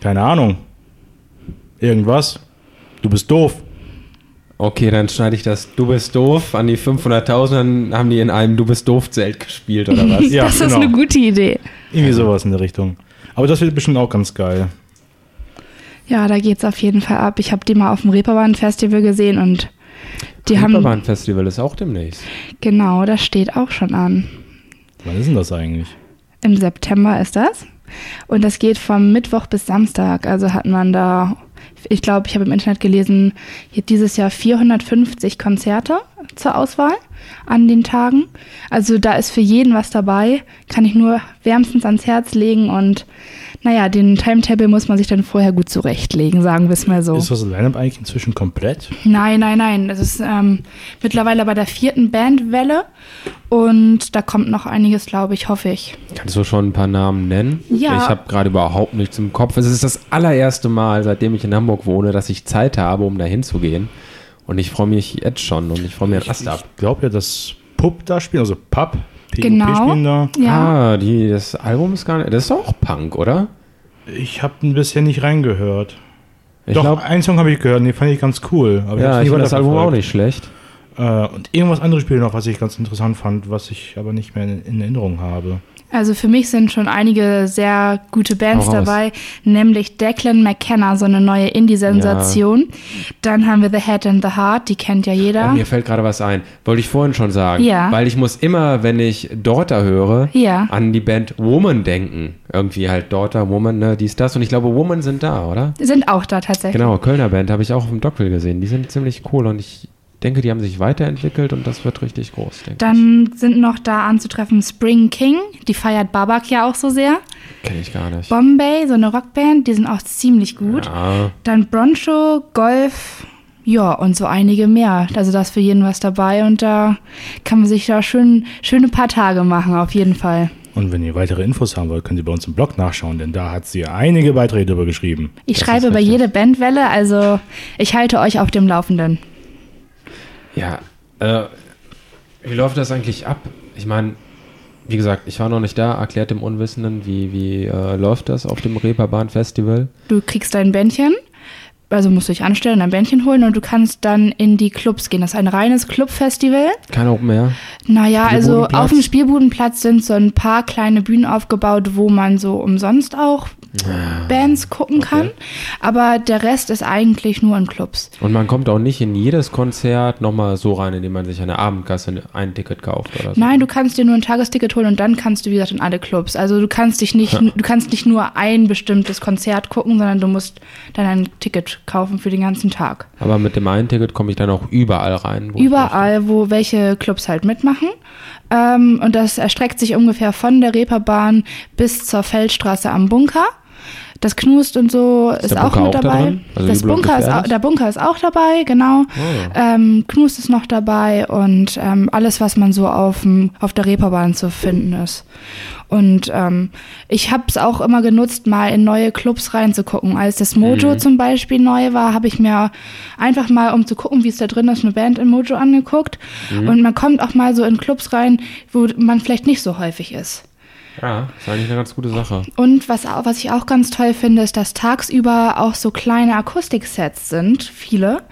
Speaker 2: Keine Ahnung. Irgendwas. Du bist doof.
Speaker 1: Okay, dann schneide ich das Du bist doof an die 500.000, dann haben die in einem Du bist doof Zelt gespielt oder was?
Speaker 2: Ja,
Speaker 3: das ist
Speaker 2: genau.
Speaker 3: eine gute Idee.
Speaker 2: Irgendwie sowas in der Richtung. Aber das wird bestimmt auch ganz geil.
Speaker 3: Ja, da geht's auf jeden Fall ab. Ich habe die mal auf dem Reeperbahn-Festival gesehen und die haben.
Speaker 1: Reeperbahn-Festival ist auch demnächst.
Speaker 3: Genau, das steht auch schon an.
Speaker 2: Wann ist denn das eigentlich?
Speaker 3: Im September ist das. Und das geht vom Mittwoch bis Samstag. Also hat man da, ich glaube, ich habe im Internet gelesen, hier dieses Jahr 450 Konzerte zur Auswahl an den Tagen. Also da ist für jeden was dabei. Kann ich nur wärmstens ans Herz legen. Und naja, den Timetable muss man sich dann vorher gut zurechtlegen, sagen wir es mal so.
Speaker 2: Ist das Line-Up eigentlich inzwischen komplett?
Speaker 3: Nein, nein, nein. Das ist ähm, mittlerweile bei der vierten Bandwelle. Und da kommt noch einiges, glaube ich, hoffe ich.
Speaker 1: Kannst du schon ein paar Namen nennen?
Speaker 3: Ja.
Speaker 1: Ich habe gerade überhaupt nichts im Kopf. Es ist das allererste Mal, seitdem ich in Hamburg wohne, dass ich Zeit habe, um da hinzugehen. Und ich freue mich jetzt schon und ich freue mich Ast ab.
Speaker 2: Ich glaube ja, dass Pup da spielt, also Pub. PUP
Speaker 3: Genau.
Speaker 2: da.
Speaker 3: Ja.
Speaker 1: Ah, die, das Album ist gar nicht. Das ist auch Punk, oder?
Speaker 2: Ich habe bisher nicht reingehört.
Speaker 1: Ich
Speaker 2: Doch,
Speaker 1: glaube,
Speaker 2: einen Song habe ich gehört, den fand ich ganz cool. Aber
Speaker 1: ja, ich
Speaker 2: nie
Speaker 1: finde das Album auch nicht schlecht.
Speaker 2: Äh, und irgendwas anderes spielt noch, was ich ganz interessant fand, was ich aber nicht mehr in, in Erinnerung habe.
Speaker 3: Also für mich sind schon einige sehr gute Bands dabei, nämlich Declan McKenna, so eine neue Indie-Sensation. Dann haben wir The Head and the Heart, die kennt ja
Speaker 1: Oh,
Speaker 3: jeder.
Speaker 1: mir fällt gerade was ein. Wollte ich vorhin schon sagen.
Speaker 3: Ja.
Speaker 1: Weil ich muss immer, wenn ich Daughter höre,
Speaker 3: Ja.
Speaker 1: an die Band Woman denken. Irgendwie halt Daughter, Woman, ne, dies, das. Und ich glaube, Woman sind da, oder?
Speaker 3: Sind auch da tatsächlich.
Speaker 1: Genau, Kölner Band habe ich auch im Doppel gesehen. Die sind ziemlich cool und ich denke, die haben sich weiterentwickelt und das wird richtig groß, denke ich.
Speaker 3: Dann sind noch da anzutreffen Spring King, die feiert Babak ja auch so sehr.
Speaker 1: Kenne ich gar nicht.
Speaker 3: Bombay, so eine Rockband, die sind auch ziemlich gut.
Speaker 1: Ja,
Speaker 3: Dann Broncho, Golf, ja, und so einige mehr. Also da ist für jeden was dabei und da kann man sich da schön, schöne paar Tage machen, auf jeden Fall.
Speaker 2: Und wenn ihr weitere Infos haben wollt, könnt ihr bei uns im Blog nachschauen, denn da hat sie einige Beiträge drüber geschrieben.
Speaker 3: Ich
Speaker 1: Das
Speaker 3: schreibe über jede Bandwelle, also ich halte euch auf dem Laufenden.
Speaker 1: Ja äh, wie läuft das eigentlich ab? Ich meine, wie gesagt, ich war noch nicht da. Erklärt dem Unwissenden, wie, wie äh, läuft das auf dem Reeperbahn-Festival?
Speaker 3: Du kriegst dein Bändchen, also musst du dich anstellen, ein Bändchen holen und du kannst dann in die Clubs gehen. Das ist ein reines Clubfestival.
Speaker 1: Kein Open Air?
Speaker 3: Naja, also auf dem Spielbudenplatz sind so ein paar kleine Bühnen aufgebaut, wo man so umsonst auch Bands gucken kann. Aber der Rest ist eigentlich nur in Clubs.
Speaker 1: Und man kommt auch nicht in jedes Konzert nochmal so rein, indem man sich an der Abendkasse ein Ticket kauft oder so.
Speaker 3: Nein, du kannst dir nur ein Tagesticket holen und dann kannst du, wie gesagt, in alle Clubs. Also du kannst dich nicht, du kannst nicht nur ein bestimmtes Konzert gucken, sondern du musst dann ein Ticket kaufen für den ganzen Tag.
Speaker 1: Aber mit dem einen Ticket komme ich dann auch überall rein. wo
Speaker 3: Überall, wo welche Clubs halt mitmachen. Ähm, und das erstreckt sich ungefähr von der Reeperbahn bis zur Feldstraße am Bunker. Das Knust und so ist,
Speaker 1: der
Speaker 3: auch mit
Speaker 1: auch da
Speaker 3: dabei.
Speaker 1: drin? Also
Speaker 3: das Bunker ist, auch- der Bunker ist auch dabei, genau.
Speaker 1: Oh.
Speaker 3: Ähm, Knust ist noch dabei und ähm, alles, was man so auf, dem- auf der Reeperbahn zu finden ist. Und ähm, ich habe es auch immer genutzt, mal in neue Clubs reinzugucken. Als das Mojo zum Beispiel neu war, habe ich mir einfach mal, um zu gucken, wie es da drin ist, eine Band in Mojo angeguckt. Und man kommt auch mal so in Clubs rein, wo man vielleicht nicht so häufig ist.
Speaker 1: Ja, ist eigentlich eine ganz gute Sache.
Speaker 3: Und was, was ich auch ganz toll finde, ist, dass tagsüber auch so kleine Akustiksets sind, viele,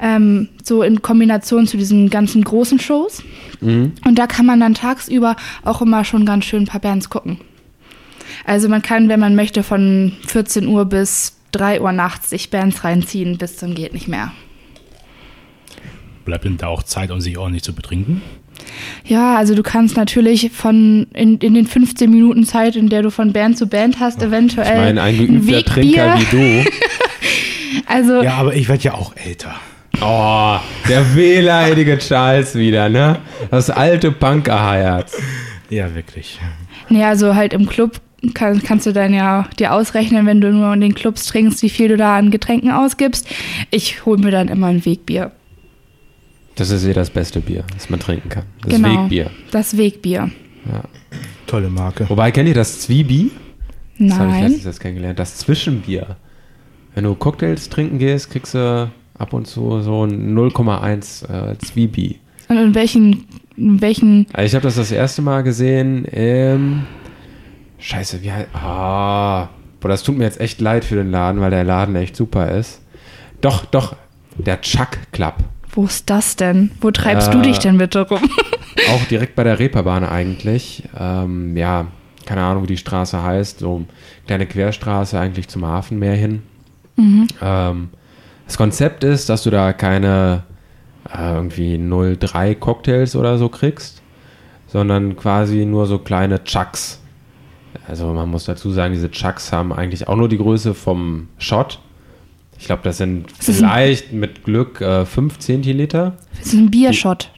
Speaker 3: ähm, so in Kombination zu diesen ganzen großen Shows. Und da kann man dann tagsüber auch immer schon ganz schön ein paar Bands gucken. Also man kann, wenn man möchte, von 14 Uhr bis 3 Uhr nachts sich Bands reinziehen, bis zum geht nicht mehr.
Speaker 2: Bleibt denn da auch Zeit, um sich ordentlich zu betrinken?
Speaker 3: Ja, also du kannst natürlich von in, in den 15 Minuten Zeit, in der du von Band zu Band hast, eventuell
Speaker 1: Ich meine, ein geübter
Speaker 3: Wegbier.
Speaker 1: Trinker wie du.
Speaker 3: Also
Speaker 2: Ja, aber ich werde ja auch älter.
Speaker 1: Oh, der wehleidige Charles wieder, ne? Das alte Punkerherz.
Speaker 2: Ja, wirklich.
Speaker 3: Nee, also halt im Club kann, kannst du dann ja dir ausrechnen, wenn du nur in den Clubs trinkst, wie viel du da an Getränken ausgibst. Ich hole mir dann immer ein Wegbier.
Speaker 1: Das ist eh das beste Bier, das man trinken kann. Das
Speaker 3: genau.
Speaker 1: Wegbier.
Speaker 3: Das Wegbier.
Speaker 1: Ja.
Speaker 2: Tolle Marke.
Speaker 1: Wobei, kennt ihr das Zwiebi? Das habe ich
Speaker 3: Nein.
Speaker 1: letztens erst kennengelernt. Das Zwischenbier. Wenn du Cocktails trinken gehst, kriegst du ab und zu so ein 0,1 äh, Zwiebi.
Speaker 3: Und in welchen, in welchen,
Speaker 1: Also ich habe das das erste Mal gesehen im... Scheiße, wie heißt... Ah, boah, das tut mir jetzt echt leid für den Laden, weil der Laden echt super ist. Doch, doch, der Chuck Club.
Speaker 3: Wo ist das denn? Wo treibst du
Speaker 1: Äh,
Speaker 3: dich denn bitte rum?
Speaker 1: Auch direkt bei der Reeperbahn eigentlich. Ähm, ja, keine Ahnung, wie die Straße heißt. So kleine Querstraße eigentlich zum Hafenmeer hin. Ähm, das Konzept ist, dass du da keine äh, irgendwie 03 Cocktails oder so kriegst, sondern quasi nur so kleine Chucks. Also man muss dazu sagen, diese Chucks haben eigentlich auch nur die Größe vom Shot. Ich glaube, das sind
Speaker 3: Das ist ein-
Speaker 1: vielleicht mit Glück äh, 5 Zentiliter.
Speaker 3: Das ist ein Biershot.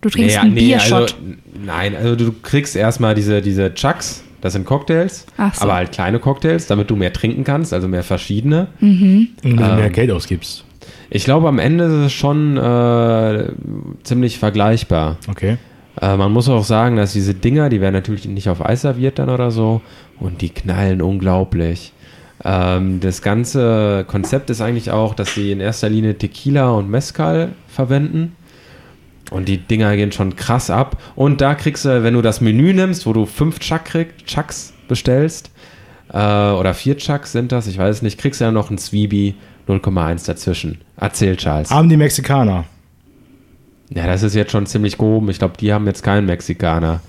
Speaker 3: Du trinkst einen Biershot.
Speaker 1: also, nein, also du kriegst erstmal diese, diese Chucks, das sind Cocktails,
Speaker 3: Ach so.
Speaker 1: aber halt kleine Cocktails, damit du mehr trinken kannst, also mehr verschiedene.
Speaker 3: Mhm.
Speaker 2: Und du mehr
Speaker 1: Ähm.
Speaker 2: Geld ausgibst.
Speaker 1: Ich glaube, am Ende ist es schon äh, ziemlich vergleichbar.
Speaker 2: Okay.
Speaker 1: Äh, man muss auch sagen, dass diese Dinger, die werden natürlich nicht auf Eis serviert dann oder so und die knallen unglaublich. Ähm, das ganze Konzept ist eigentlich auch, dass sie in erster Linie Tequila und Mezcal verwenden. Und die Dinger gehen schon krass ab. Und da kriegst du, wenn du das Menü nimmst, wo du fünf Chuck krieg, Chucks bestellst, äh, oder vier Chucks sind das, ich weiß es nicht, kriegst du ja noch ein Zwiebie 0,1 dazwischen. Erzähl, Charles.
Speaker 2: Haben die Mexikaner.
Speaker 1: Ja, das ist jetzt schon ziemlich gehoben. Ich glaube, die haben jetzt keinen Mexikaner.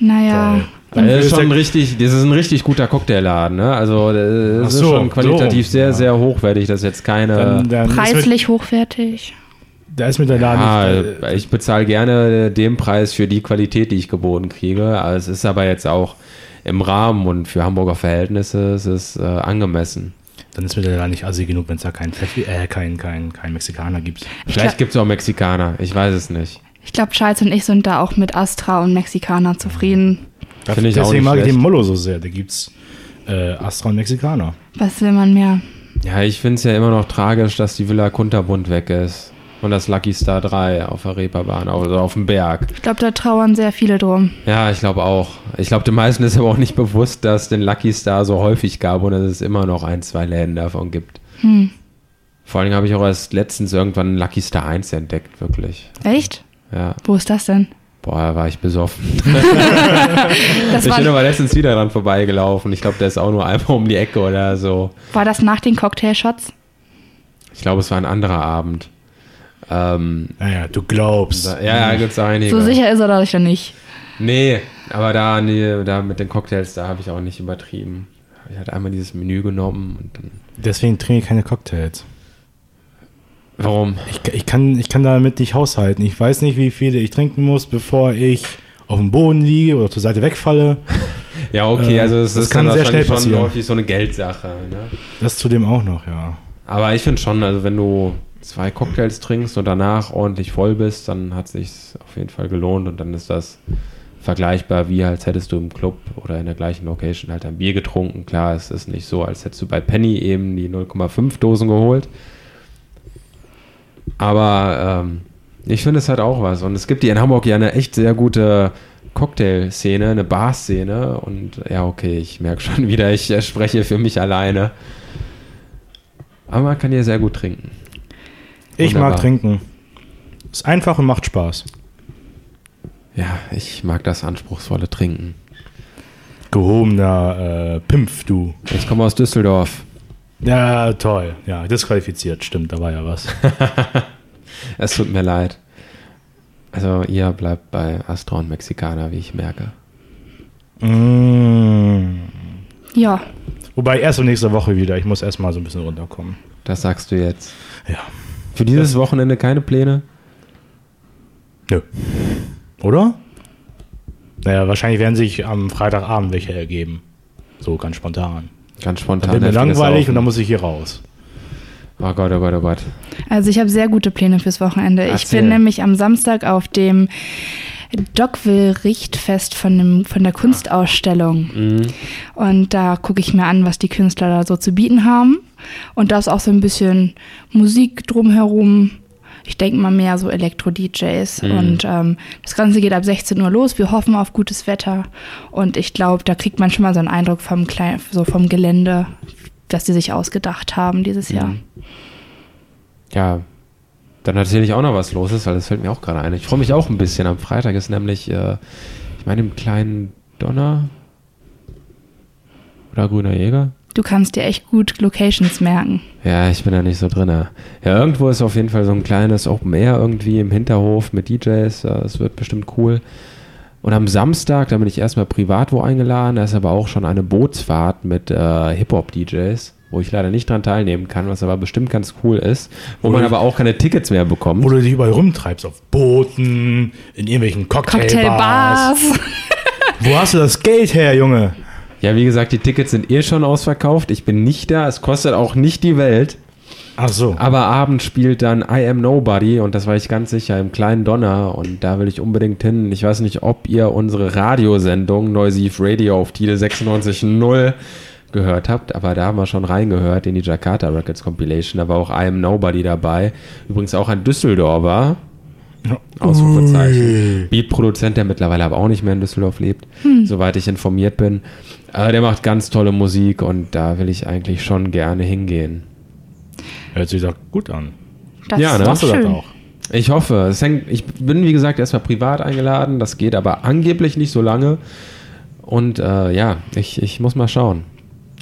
Speaker 3: Naja.
Speaker 1: Das ist schon richtig, das ist ein richtig guter Cocktailladen, ne? Also das ist
Speaker 2: so,
Speaker 1: schon qualitativ
Speaker 2: so,
Speaker 1: sehr,
Speaker 2: ja.
Speaker 1: sehr hochwertig. Das ist jetzt keine.
Speaker 2: Dann, dann ist mit,
Speaker 3: Preislich hochwertig.
Speaker 2: da ist mit der Laden.
Speaker 1: ah,
Speaker 2: nicht, äh,
Speaker 1: ich bezahle gerne den Preis für die Qualität, die ich geboten kriege. Also es ist aber jetzt auch im Rahmen und für Hamburger Verhältnisse ist es äh, angemessen.
Speaker 2: dann ist mit der Laden nicht assi genug, wenn es da keinen Pfeffi, äh, keinen kein, kein Mexikaner gibt.
Speaker 1: Vielleicht gibt es auch Mexikaner, ich weiß es nicht.
Speaker 3: Ich glaube, Charles und ich sind da auch mit Astra und Mexikaner zufrieden.
Speaker 2: Da-
Speaker 1: Finde ich auch
Speaker 2: Deswegen
Speaker 1: nicht
Speaker 2: mag ich den Mollo so sehr. Da gibt's äh, Astra und Mexikaner.
Speaker 3: Was will man mehr?
Speaker 1: Ja, ich finde es ja immer noch tragisch, dass die Villa Kunterbund weg ist. Und das Lucky Star 3 auf der Reeperbahn, also auf dem Berg.
Speaker 3: Ich glaube, da trauern sehr viele drum.
Speaker 1: Ja, ich glaube auch. Ich glaube, den meisten ist aber auch nicht bewusst, dass es den Lucky Star so häufig gab und dass es immer noch ein, zwei Läden davon gibt.
Speaker 3: Hm.
Speaker 1: Vor allem habe ich auch erst letztens irgendwann einen Lucky Star 1 entdeckt, wirklich.
Speaker 3: Echt?
Speaker 1: Ja,
Speaker 3: Wo ist das denn?
Speaker 1: Boah, da war ich besoffen.
Speaker 3: Das
Speaker 1: ich bin aber letztens wieder dran vorbeigelaufen. Ich glaube, der ist auch nur einmal um die Ecke oder so.
Speaker 3: war das nach den Cocktailshots?
Speaker 1: Ich glaube, es war ein anderer Abend. Ähm,
Speaker 2: Naja, du glaubst.
Speaker 1: da, ja, ja, gibt es einige.
Speaker 3: So sicher ist er dadurch ja nicht.
Speaker 1: Nee, aber da, nee, da mit den Cocktails, da habe ich auch nicht übertrieben. Ich hatte einmal dieses Menü genommen und dann.
Speaker 2: Deswegen trinke ich keine Cocktails.
Speaker 1: Warum?
Speaker 2: Ich, ich, kann, ich kann damit nicht haushalten. Ich weiß nicht, wie viele ich trinken muss, bevor ich auf dem Boden liege oder zur Seite wegfalle.
Speaker 1: Ja, okay,
Speaker 2: Äh,
Speaker 1: also es
Speaker 2: das
Speaker 1: ist
Speaker 2: kann sehr schnell
Speaker 1: schon
Speaker 2: passieren.
Speaker 1: häufig so eine Geldsache. Ne?
Speaker 2: Das zudem auch noch, ja.
Speaker 1: Aber ich finde schon, also wenn du zwei Cocktails trinkst und danach ordentlich voll bist, dann hat sich auf jeden Fall gelohnt und dann ist das vergleichbar wie als hättest du im Club oder in der gleichen Location halt ein Bier getrunken. Klar, es ist nicht so, als hättest du bei Penny eben die 0,5 Dosen geholt. Aber ähm, ich finde es halt auch was. Und es gibt hier in Hamburg ja eine echt sehr gute Cocktail-Szene, eine Bar-Szene. Und ja, okay, ich merke schon wieder, ich äh, spreche für mich alleine. Aber man kann hier sehr gut trinken.
Speaker 2: Ich
Speaker 1: Wunderbar.
Speaker 2: mag trinken. Ist einfach und macht Spaß.
Speaker 1: Ja, ich mag das anspruchsvolle Trinken.
Speaker 2: Gehobener äh, Pimpf, du.
Speaker 1: Ich komme aus Düsseldorf.
Speaker 2: Ja, toll. Ja, disqualifiziert, stimmt, da war ja was.
Speaker 1: Es tut mir leid. Also ihr bleibt bei Astra und Mexikaner, wie ich merke.
Speaker 2: mm.
Speaker 3: Ja.
Speaker 2: Wobei erst nächste Woche wieder. Ich muss erstmal so ein bisschen runterkommen.
Speaker 1: Das sagst du jetzt.
Speaker 2: Ja.
Speaker 1: Für dieses Wochenende keine Pläne?
Speaker 2: Nö. Oder? Naja, wahrscheinlich werden sich am Freitagabend welche ergeben. So ganz spontan.
Speaker 1: Ganz
Speaker 2: Dann
Speaker 1: spontan.
Speaker 2: wird mir langweilig und dann muss ich hier raus.
Speaker 1: Oh Gott, oh Gott, oh Gott.
Speaker 3: Also ich habe sehr gute Pläne fürs Wochenende. Ich
Speaker 1: Erzähl.
Speaker 3: bin nämlich am Samstag auf dem Dockville Richtfest von, dem, von der Kunstausstellung.
Speaker 1: Mhm.
Speaker 3: Und da gucke ich mir an, was die Künstler da so zu bieten haben. Und da ist auch so ein bisschen Musik drumherum. Ich denke mal mehr so Elektro-DJs.
Speaker 1: Mhm.
Speaker 3: Und ähm, das Ganze geht ab 16 Uhr los. Wir hoffen auf gutes Wetter. Und ich glaube, da kriegt man schon mal so einen Eindruck vom, Klein so vom Gelände, das sie sich ausgedacht haben dieses Jahr.
Speaker 1: Mhm. Ja, dann erzähle ich auch noch, was los ist, weil das fällt mir auch gerade ein. Ich freue mich auch ein bisschen. Am Freitag ist nämlich, äh, ich meine, im kleinen Donner oder Grüner Jäger.
Speaker 3: Du kannst dir echt gut Locations merken.
Speaker 1: Ja, ich bin da nicht so drin. Ja, irgendwo ist auf jeden Fall so ein kleines Open Air irgendwie im Hinterhof mit DJs. Es wird bestimmt cool. Und am Samstag, da bin ich erstmal privat wo eingeladen. Da ist aber auch schon eine Bootsfahrt mit äh, Hip-Hop-DJs, wo ich leider nicht dran teilnehmen kann, was aber bestimmt ganz cool ist. Wo man aber auch keine Tickets mehr bekommt.
Speaker 2: Wo du dich überall rumtreibst, auf Booten, in irgendwelchen Cocktailbars.
Speaker 3: Cocktailbars.
Speaker 2: Wo hast du das Geld her, Junge?
Speaker 1: Ja, wie gesagt, die Tickets sind eh schon ausverkauft. Ich bin nicht da. Es kostet auch nicht die Welt.
Speaker 2: Ach so.
Speaker 1: Aber abends spielt dann I Am Nobody und das war ich ganz sicher im kleinen Donner und da will ich unbedingt hin. Ich weiß nicht, ob ihr unsere Radiosendung Noisive Radio auf Tide 96.0 gehört habt, aber da haben wir schon reingehört in die Jakarta Records Compilation. Da war auch I Am Nobody dabei. Übrigens auch ein Düsseldorfer. Ausrufezeichen. Beatproduzent, der mittlerweile aber auch nicht mehr in Düsseldorf lebt, soweit ich informiert bin. Aber der macht ganz tolle Musik und da will ich eigentlich schon gerne hingehen.
Speaker 2: Hört sich doch gut an.
Speaker 3: Das
Speaker 1: Ja, ne?
Speaker 3: ist
Speaker 2: Machst du das auch?
Speaker 1: Ich hoffe. Es hängt, ich bin, wie gesagt, erstmal privat eingeladen. Das geht aber angeblich nicht so lange. Und äh, ja, ich, ich muss mal schauen.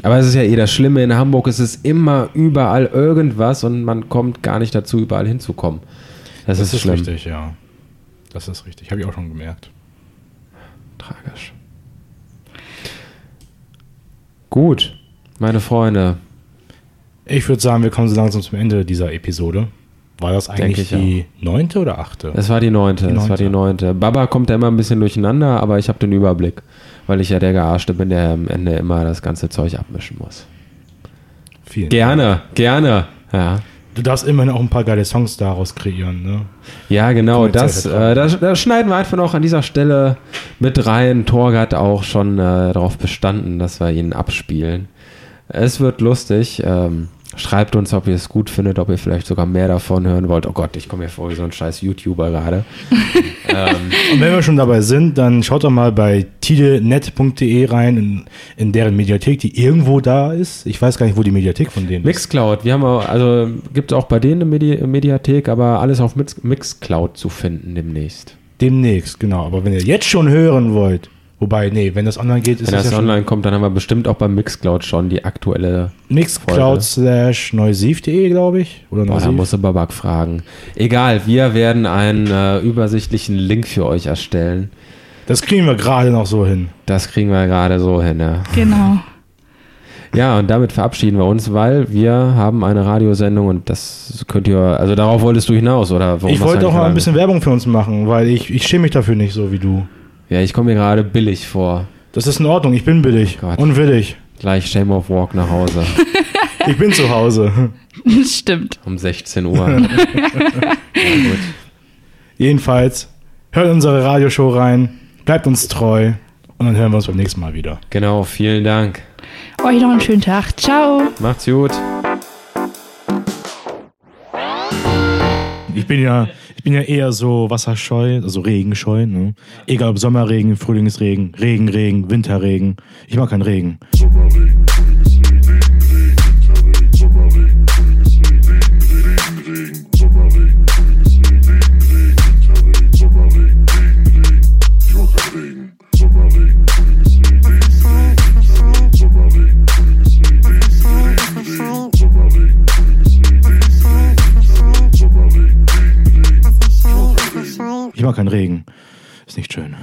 Speaker 1: Aber es ist ja eh das Schlimme. In Hamburg ist es immer überall irgendwas und man kommt gar nicht dazu, überall hinzukommen. Das,
Speaker 2: Das
Speaker 1: ist,
Speaker 2: ist
Speaker 1: schlimm.
Speaker 2: richtig, ja. Das ist richtig. Habe ich auch schon gemerkt.
Speaker 1: Tragisch. Gut, meine Freunde.
Speaker 2: Ich würde sagen, wir kommen so langsam zum Ende dieser Episode. War das eigentlich
Speaker 1: ich
Speaker 2: die neunte oder achte?
Speaker 1: Das war die neunte.
Speaker 2: Die
Speaker 1: Das war die neunte. Baba kommt ja immer ein bisschen durcheinander, aber ich habe den Überblick, weil ich ja der Gearschte bin, der am Ende immer das ganze Zeug abmischen muss.
Speaker 2: Vielen Dank.
Speaker 1: Gerne, gerne. Ja,
Speaker 2: Du darfst immerhin auch ein paar geile Songs daraus kreieren, ne?
Speaker 1: ja genau. Das, äh, das, das schneiden wir einfach noch an dieser Stelle mit rein. Torg hat auch schon äh, darauf bestanden, dass wir ihn abspielen. Es wird lustig. Ähm, schreibt uns, ob ihr es gut findet, ob ihr vielleicht sogar mehr davon hören wollt. Oh Gott, ich komme mir vor wie so ein scheiß YouTuber gerade. ähm,
Speaker 2: Und wenn wir schon dabei sind, dann schaut doch mal bei tidenet.de rein, in, in deren Mediathek, die irgendwo da ist. Ich weiß gar nicht, wo die Mediathek von denen ist.
Speaker 1: Mixcloud, wir haben auch, also gibt es auch bei denen eine Medi Mediathek, aber alles auf Mix Mixcloud zu finden demnächst.
Speaker 2: Demnächst, genau. Aber wenn ihr jetzt schon hören wollt, wobei, nee, wenn das online geht, ist
Speaker 1: Wenn
Speaker 2: das,
Speaker 1: das
Speaker 2: ja
Speaker 1: online kommt, dann haben wir bestimmt auch bei Mixcloud schon die aktuelle.
Speaker 2: mixcloud slash neusiv.de, glaube ich. Oder
Speaker 1: Boah, da
Speaker 2: neusiv.
Speaker 1: muss du Babak fragen. Egal, wir werden einen äh, übersichtlichen Link für euch erstellen.
Speaker 2: Das kriegen wir gerade noch so hin.
Speaker 1: Das kriegen wir gerade so hin. Ja.
Speaker 3: Genau.
Speaker 1: ja, und damit verabschieden wir uns, weil wir haben eine Radiosendung und das könnt ihr, also darauf wolltest du hinaus, oder? Warum
Speaker 2: ich wollte auch mal ein bisschen Werbung für uns machen, weil ich, ich schäme mich dafür nicht so wie du.
Speaker 1: Ja, ich komme mir gerade billig vor.
Speaker 2: Das ist in Ordnung, ich bin billig
Speaker 1: Gott.
Speaker 2: und willig.
Speaker 1: Gleich Shame of Walk nach Hause
Speaker 2: Ich bin zu Hause.
Speaker 3: Stimmt.
Speaker 1: um 16 Uhr. ja, gut.
Speaker 2: Jedenfalls, hört unsere Radioshow rein, bleibt uns treu und dann hören wir uns beim nächsten Mal wieder.
Speaker 1: Genau, vielen Dank.
Speaker 3: Euch noch einen schönen Tag. Ciao.
Speaker 1: Macht's gut.
Speaker 2: Ich bin ja, bin ja eher so wasserscheu, also regenscheu. Ne? Egal ob Sommerregen, Frühlingsregen, Regen, Regen, Winterregen. Ich mag keinen Regen.
Speaker 4: Sommerregen,
Speaker 2: mag keinen Regen. Ist nicht schön.